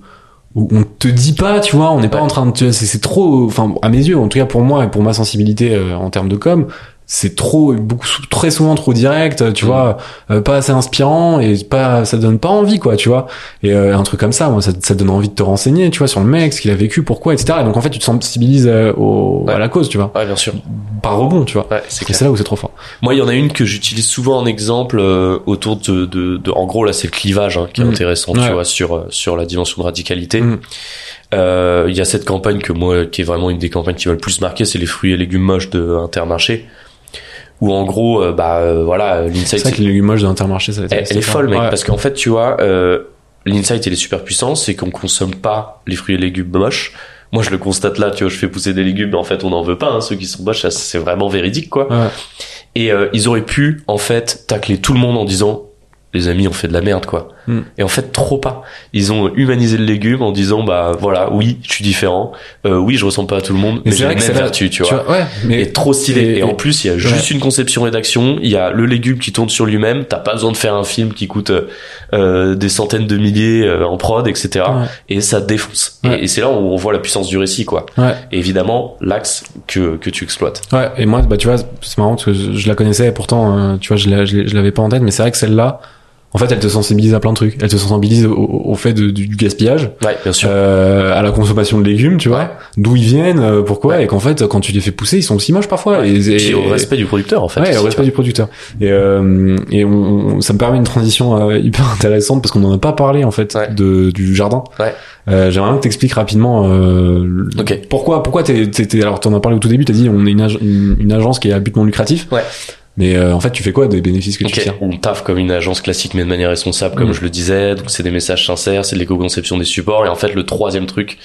où on te dit pas, tu vois, on n'est pas Ouais. en train de, c'est trop, enfin à mes yeux, en tout cas pour moi et pour ma sensibilité euh, en termes de com, c'est trop, beaucoup, très souvent trop direct, tu Mhm. vois, euh, pas assez inspirant et pas, ça donne pas envie quoi, tu vois. Et euh, un truc comme ça, moi, ça, ça donne envie de te renseigner, tu vois, sur le mec, ce qu'il a vécu, pourquoi, etc. Et donc en fait, tu te sensibilises euh, au, Ouais. à la cause, tu vois, Ouais, bien sûr. par rebond, tu vois. Ouais, c'est là où c'est trop fort. Moi, il y en a une que j'utilise souvent en exemple euh, autour de, de, de- en gros là, c'est le clivage hein, qui est Mhm. intéressant, Ouais. tu vois, sur euh, sur la dimension de radicalité. Euh, Il y a cette campagne que moi, qui est vraiment une des campagnes qui m'a le plus marqué, c'est les fruits et légumes moches de Intermarché, où en gros, euh, bah euh, voilà, C'est l'insight, ça que les légumes moches d'Intermarché, ça. elle, elle est folle, mec, parce qu'en fait, tu vois, euh, l'insight il est super puissant, c'est qu'on consomme pas les fruits et légumes moches. Moi, je le constate là, tu vois, je fais pousser des légumes, mais en fait, on n'en veut pas, hein, ceux qui sont moches, c'est vraiment véridique, quoi. Ouais. Et euh, ils auraient pu, en fait, tacler tout le monde en disant, les amis, on fait de la merde, quoi. Mm. Et en fait, trop pas. Ils ont humanisé le légume en disant, bah voilà, oui, je suis différent, euh, oui, je ressemble pas à tout le monde, mais, c'est j'ai vrai les que mêmes vertus, tu vois. ouais, mais Et trop stylé. et- Et, en plus, il y a juste une conception rédaction. Il y a le légume qui tourne sur lui-même. T'as pas besoin de faire un film qui coûte euh, des centaines de milliers euh, en prod, etc. Ouais. Et ça défonce. Et, et c'est là où on voit la puissance du récit, quoi. Ouais. Et évidemment, l'axe que que tu exploites. Ouais, et moi, bah, tu vois, c'est marrant parce que je, je la connaissais et pourtant, euh, tu vois, je l'avais pas en tête, mais c'est vrai que celle-là, en fait, elle te sensibilise à plein de trucs. Elle te sensibilise au, au fait de- du, gaspillage, Ouais, bien sûr. euh, à la consommation de légumes, tu vois, d'où ils viennent, euh, pourquoi, Ouais. et qu'en fait, quand tu les fais pousser, ils sont aussi moches parfois. Ouais. Et, au respect du producteur, en fait. Ouais, aussi, au respect du producteur. Et, euh, et on, ça me permet une transition euh, hyper intéressante parce qu'on en a pas parlé en fait Ouais. de, du jardin. Ouais. Euh, J'aimerais que t'expliques rapidement euh, le- Ok. pourquoi pourquoi t'es alors t'en as parlé au tout début t'as dit on est une, ag- une, une agence qui est à but non lucratif. Ouais. Mais euh, en fait tu fais quoi des bénéfices que tu tires on taffe comme une agence classique mais de manière responsable comme Mm. je le disais, donc c'est des messages sincères, c'est de l'éco-conception des supports et en fait le troisième truc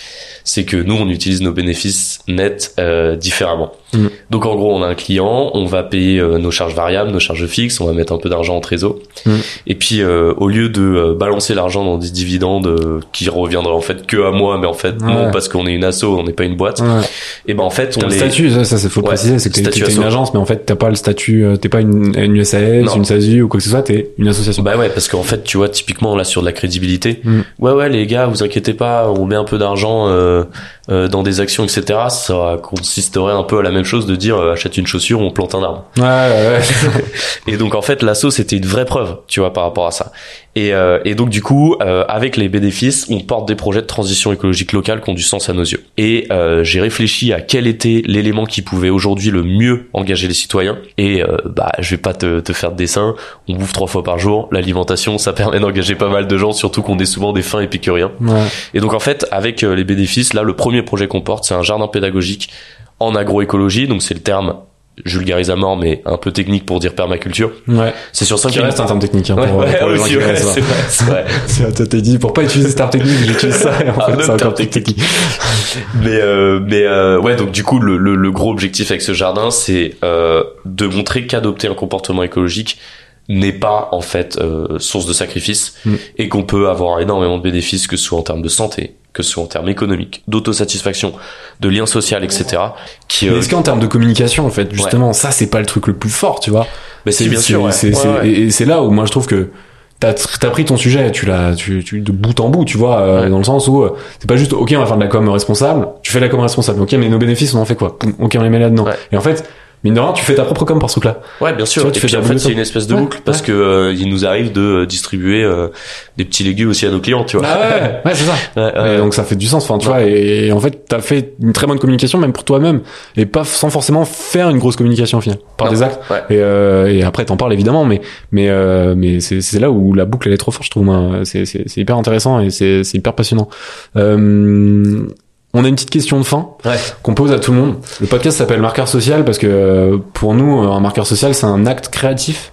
c'est que nous on utilise nos bénéfices nets euh, différemment. Mm. Donc en gros on a un client, on va payer euh, nos charges variables, nos charges fixes, on va mettre un peu d'argent en trésor Mm. et puis euh, au lieu de euh, balancer l'argent dans des dividendes euh, qui reviendraient en fait que à moi mais en fait Ouais. non parce qu'on est une asso, on n'est pas une boîte, Ouais. et ben en fait on le les statut, ça, ça faut le Ouais, préciser, c'est que t'es une asso. agence, mais en fait t'as pas le statut, euh, t'es pas une, une SAS, Non. une SASU ou quoi que ce soit, t'es une association. Bah ouais, parce qu'en fait, tu vois, typiquement là sur de la crédibilité, Mm. ouais ouais les gars, vous inquiétez pas, on met un peu d'argent euh, dans des actions, etc. Ça consisterait un peu à la même chose de dire euh, achète une chaussure, on plante un arbre. Ouais, ouais, ouais. Et donc en fait, l'assaut c'était une vraie preuve, tu vois, par rapport à ça. Et, euh, et donc du coup, euh, avec les bénéfices, on porte des projets de transition écologique locale qui ont du sens à nos yeux. Et euh, j'ai réfléchi à quel était l'élément qui pouvait aujourd'hui le mieux engager les citoyens. Et euh, bah, je vais pas te, te faire de dessin. On bouffe trois fois par jour. L'alimentation, ça permet d'engager pas mal de gens, surtout qu'on est souvent des fins épicuriens. ouais. Et donc en fait, avec les bénéfices, là, le premier projet qu'on porte, c'est un jardin pédagogique en agroécologie. Donc c'est le terme je vulgarise à mort, mais un peu technique pour dire permaculture. ouais. C'est sur 5 Qui reste un terme technique, hein, Ouais, pour, ouais, pour aussi, c'est vrai, c'est vrai. Toi, t'as dit, pour pas utiliser ce terme technique, j'utilise ça, et en Un fait, c'est encore technique. mais euh, mais euh, ouais donc du coup le, le, le gros objectif avec ce jardin c'est euh, de montrer qu'adopter un comportement écologique n'est pas en fait euh, source de sacrifice Mm. et qu'on peut avoir énormément de bénéfices que ce soit en termes de santé que ce soit en termes économiques d'autosatisfaction de lien social etc qui Mais euh, est-ce qu'en termes de communication, en fait, justement, ça, c'est pas le truc le plus fort, tu vois? bah, si bien c'est- sûr ouais. c'est- Ouais, c'est- ouais. Et, et c'est là où moi je trouve que t'as as pris ton sujet, tu l'as, tu, tu de bout en bout, tu vois, euh, Ouais. dans le sens où euh, c'est pas juste ok, on va faire de la com responsable. Tu fais de la com responsable, ok, mais nos bénéfices, on en fait quoi? Poum, Ok, on les met là-dedans. Ouais. Et en fait, mine de rien, tu fais ta propre com pour ce truc-là. Ouais, bien sûr. Tu vois, tu et fais puis ta en fait, c'est une espèce de Ouais, boucle parce ouais. que euh, il nous arrive de euh, distribuer euh, des petits légumes aussi à nos clients, tu vois. Ah ouais, ouais, c'est ça. Ouais, Et ouais. donc ça fait du sens, enfin tu vois, et, et en fait t'as fait une très bonne communication même pour toi-même, et pas sans forcément faire une grosse communication au final, par Non. des actes. Ouais. Et, euh, et après t'en parles évidemment, mais mais euh, mais c'est c'est là où la boucle elle est trop forte, je trouve. moi. C'est c'est c'est hyper intéressant et c'est c'est hyper passionnant. Euh, on a une petite question de fin Ouais. qu'on pose à tout le monde. Le podcast s'appelle Marqueur social parce que euh, pour nous, un marqueur social, c'est un acte créatif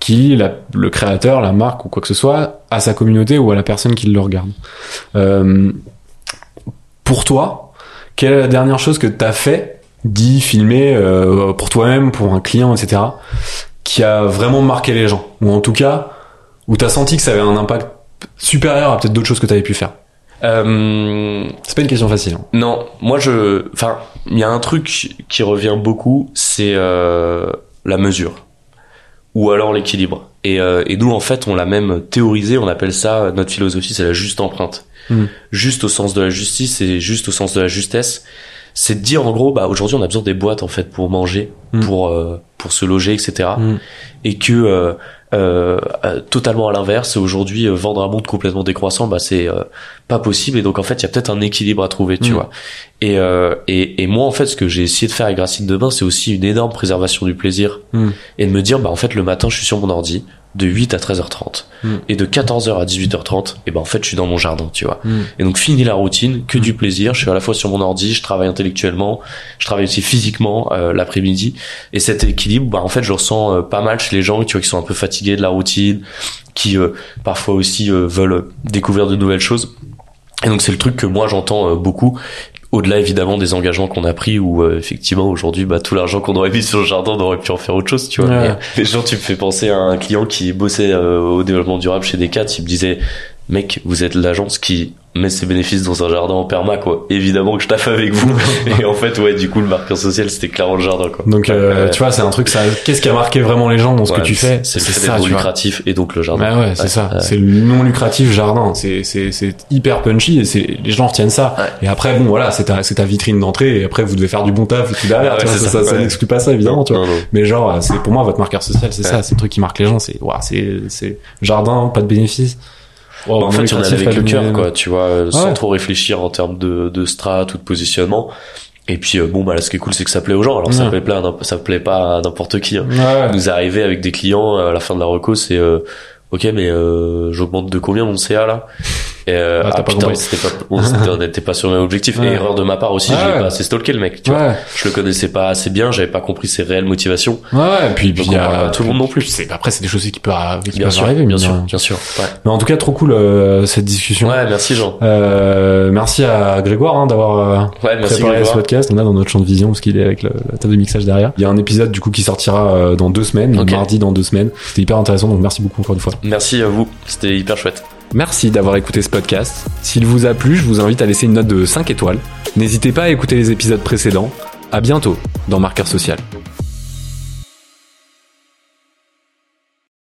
qui la- le créateur, la marque ou quoi que ce soit, à sa communauté ou à la personne qui le regarde. Euh, pour toi, quelle est la dernière chose que tu as fait, dit, filmé, euh, pour toi-même, pour un client, etc., qui a vraiment marqué les gens? Ou en tout cas, où tu as senti que ça avait un impact supérieur à peut-être d'autres choses que tu avais pu faire? Euh, C'est pas une question facile. hein. non, moi je, enfin, il y a un truc qui revient beaucoup, c'est euh, la mesure ou alors l'équilibre. Et, euh, et nous en fait, on l'a même théorisé, on appelle ça notre philosophie, c'est la juste empreinte. Mhm. Juste au sens de la justice et juste au sens de la justesse. C'est de dire en gros, bah aujourd'hui on a besoin des boîtes en fait pour manger, Mhm. pour euh, pour se loger, etc. Mhm. et que euh, euh, euh, totalement à l'inverse aujourd'hui euh, vendre un monde complètement décroissant bah c'est euh, pas possible et donc en fait il y a peut-être un équilibre à trouver tu Mm. vois et, euh, et et moi en fait ce que j'ai essayé de faire avec Racine de Bain c'est aussi une énorme préservation du plaisir Mm. et de me dire bah en fait le matin je suis sur mon ordi de 8 à 13h30 Mm. et de 14h à 18h30 et ben en fait je suis dans mon jardin tu vois. Mm. et donc fini la routine que du plaisir. Je suis à la fois sur mon ordi je travaille intellectuellement je travaille aussi physiquement euh, l'après-midi. Et cet équilibre bah en fait je le ressens euh, pas mal chez les gens tu vois qui sont un peu fatigués de la routine qui euh, parfois aussi euh, veulent découvrir de nouvelles choses. Et donc c'est le truc que moi j'entends euh, beaucoup au-delà évidemment des engagements qu'on a pris où euh, effectivement aujourd'hui bah tout l'argent qu'on aurait mis sur le jardin on aurait pu en faire autre chose tu vois Ouais. Mais, gens tu me fais penser à un client qui bossait euh, au développement durable chez Decat il me disait mec vous êtes l'agence qui met ses bénéfices dans un jardin en perma quoi évidemment que je taffe avec vous et en fait ouais du coup le marqueur social c'était clairement le jardin quoi Donc euh, Ouais. tu vois, c'est un truc ça. Qu'est-ce qui a marqué vraiment les gens dans ce Ouais, que tu fais? c'est ça, vois. lucratif et donc le jardin Bah ouais, c'est ça. C'est le non lucratif jardin. C'est c'est c'est hyper punchy et c'est les gens retiennent ça. Ouais. Et après bon voilà, c'est ta c'est ta vitrine d'entrée et après vous devez faire du bon taf et tout derrière. Tu vois, ça, ça, n'exclut pas ça évidemment, tu vois. Non, non. Mais genre c'est pour moi votre marqueur social, c'est ça, c'est le truc qui marque les gens, c'est c'est c'est jardin, pas de bénéfices. Wow, Bah, en fait, il y en a lucratif, avec le cœur, quoi, tu vois, euh, sans Ouais. trop réfléchir en termes de, de strat ou de positionnement. Et puis, euh, bon, bah, là, ce qui est cool, c'est que ça plaît aux gens. Alors, ça plaît pas, à n'importe- ça plaît pas à n'importe qui. Hein. Ouais. Nous arriver avec des clients euh, à la fin de la reco, c'est, euh, ok, mais euh, j'augmente de combien mon CA là? Et euh, Ah, ah pas putain, on n'était pas sur le même objectif. Ouais. Et erreur de ma part aussi, je Ouais. l'ai pas assez stalké le mec. Tu vois, Ouais. je le connaissais pas assez bien, j'avais pas compris ses réelles motivations. Ouais, et puis, puis il y a tout le monde non plus. C'est après c'est des choses qui peuvent qui Bien peuvent sûr, arriver, bien sûr, bien sûr. Ouais, Mais en tout cas trop cool euh, cette discussion. ouais merci Jean. Euh, merci à Grégoire hein, d'avoir euh, préparé ce podcast. On a dans notre champ de vision parce qu'il est avec le, la table de mixage derrière. Il y a un épisode du coup qui sortira euh, dans deux semaines, Ok. mardi dans deux semaines. C'était hyper intéressant donc merci beaucoup encore une fois. Merci à vous, c'était hyper chouette. Merci d'avoir écouté ce podcast. S'il vous a plu, je vous invite à laisser une note de 5 étoiles. N'hésitez pas à écouter les épisodes précédents. À bientôt dans Marqueur Social.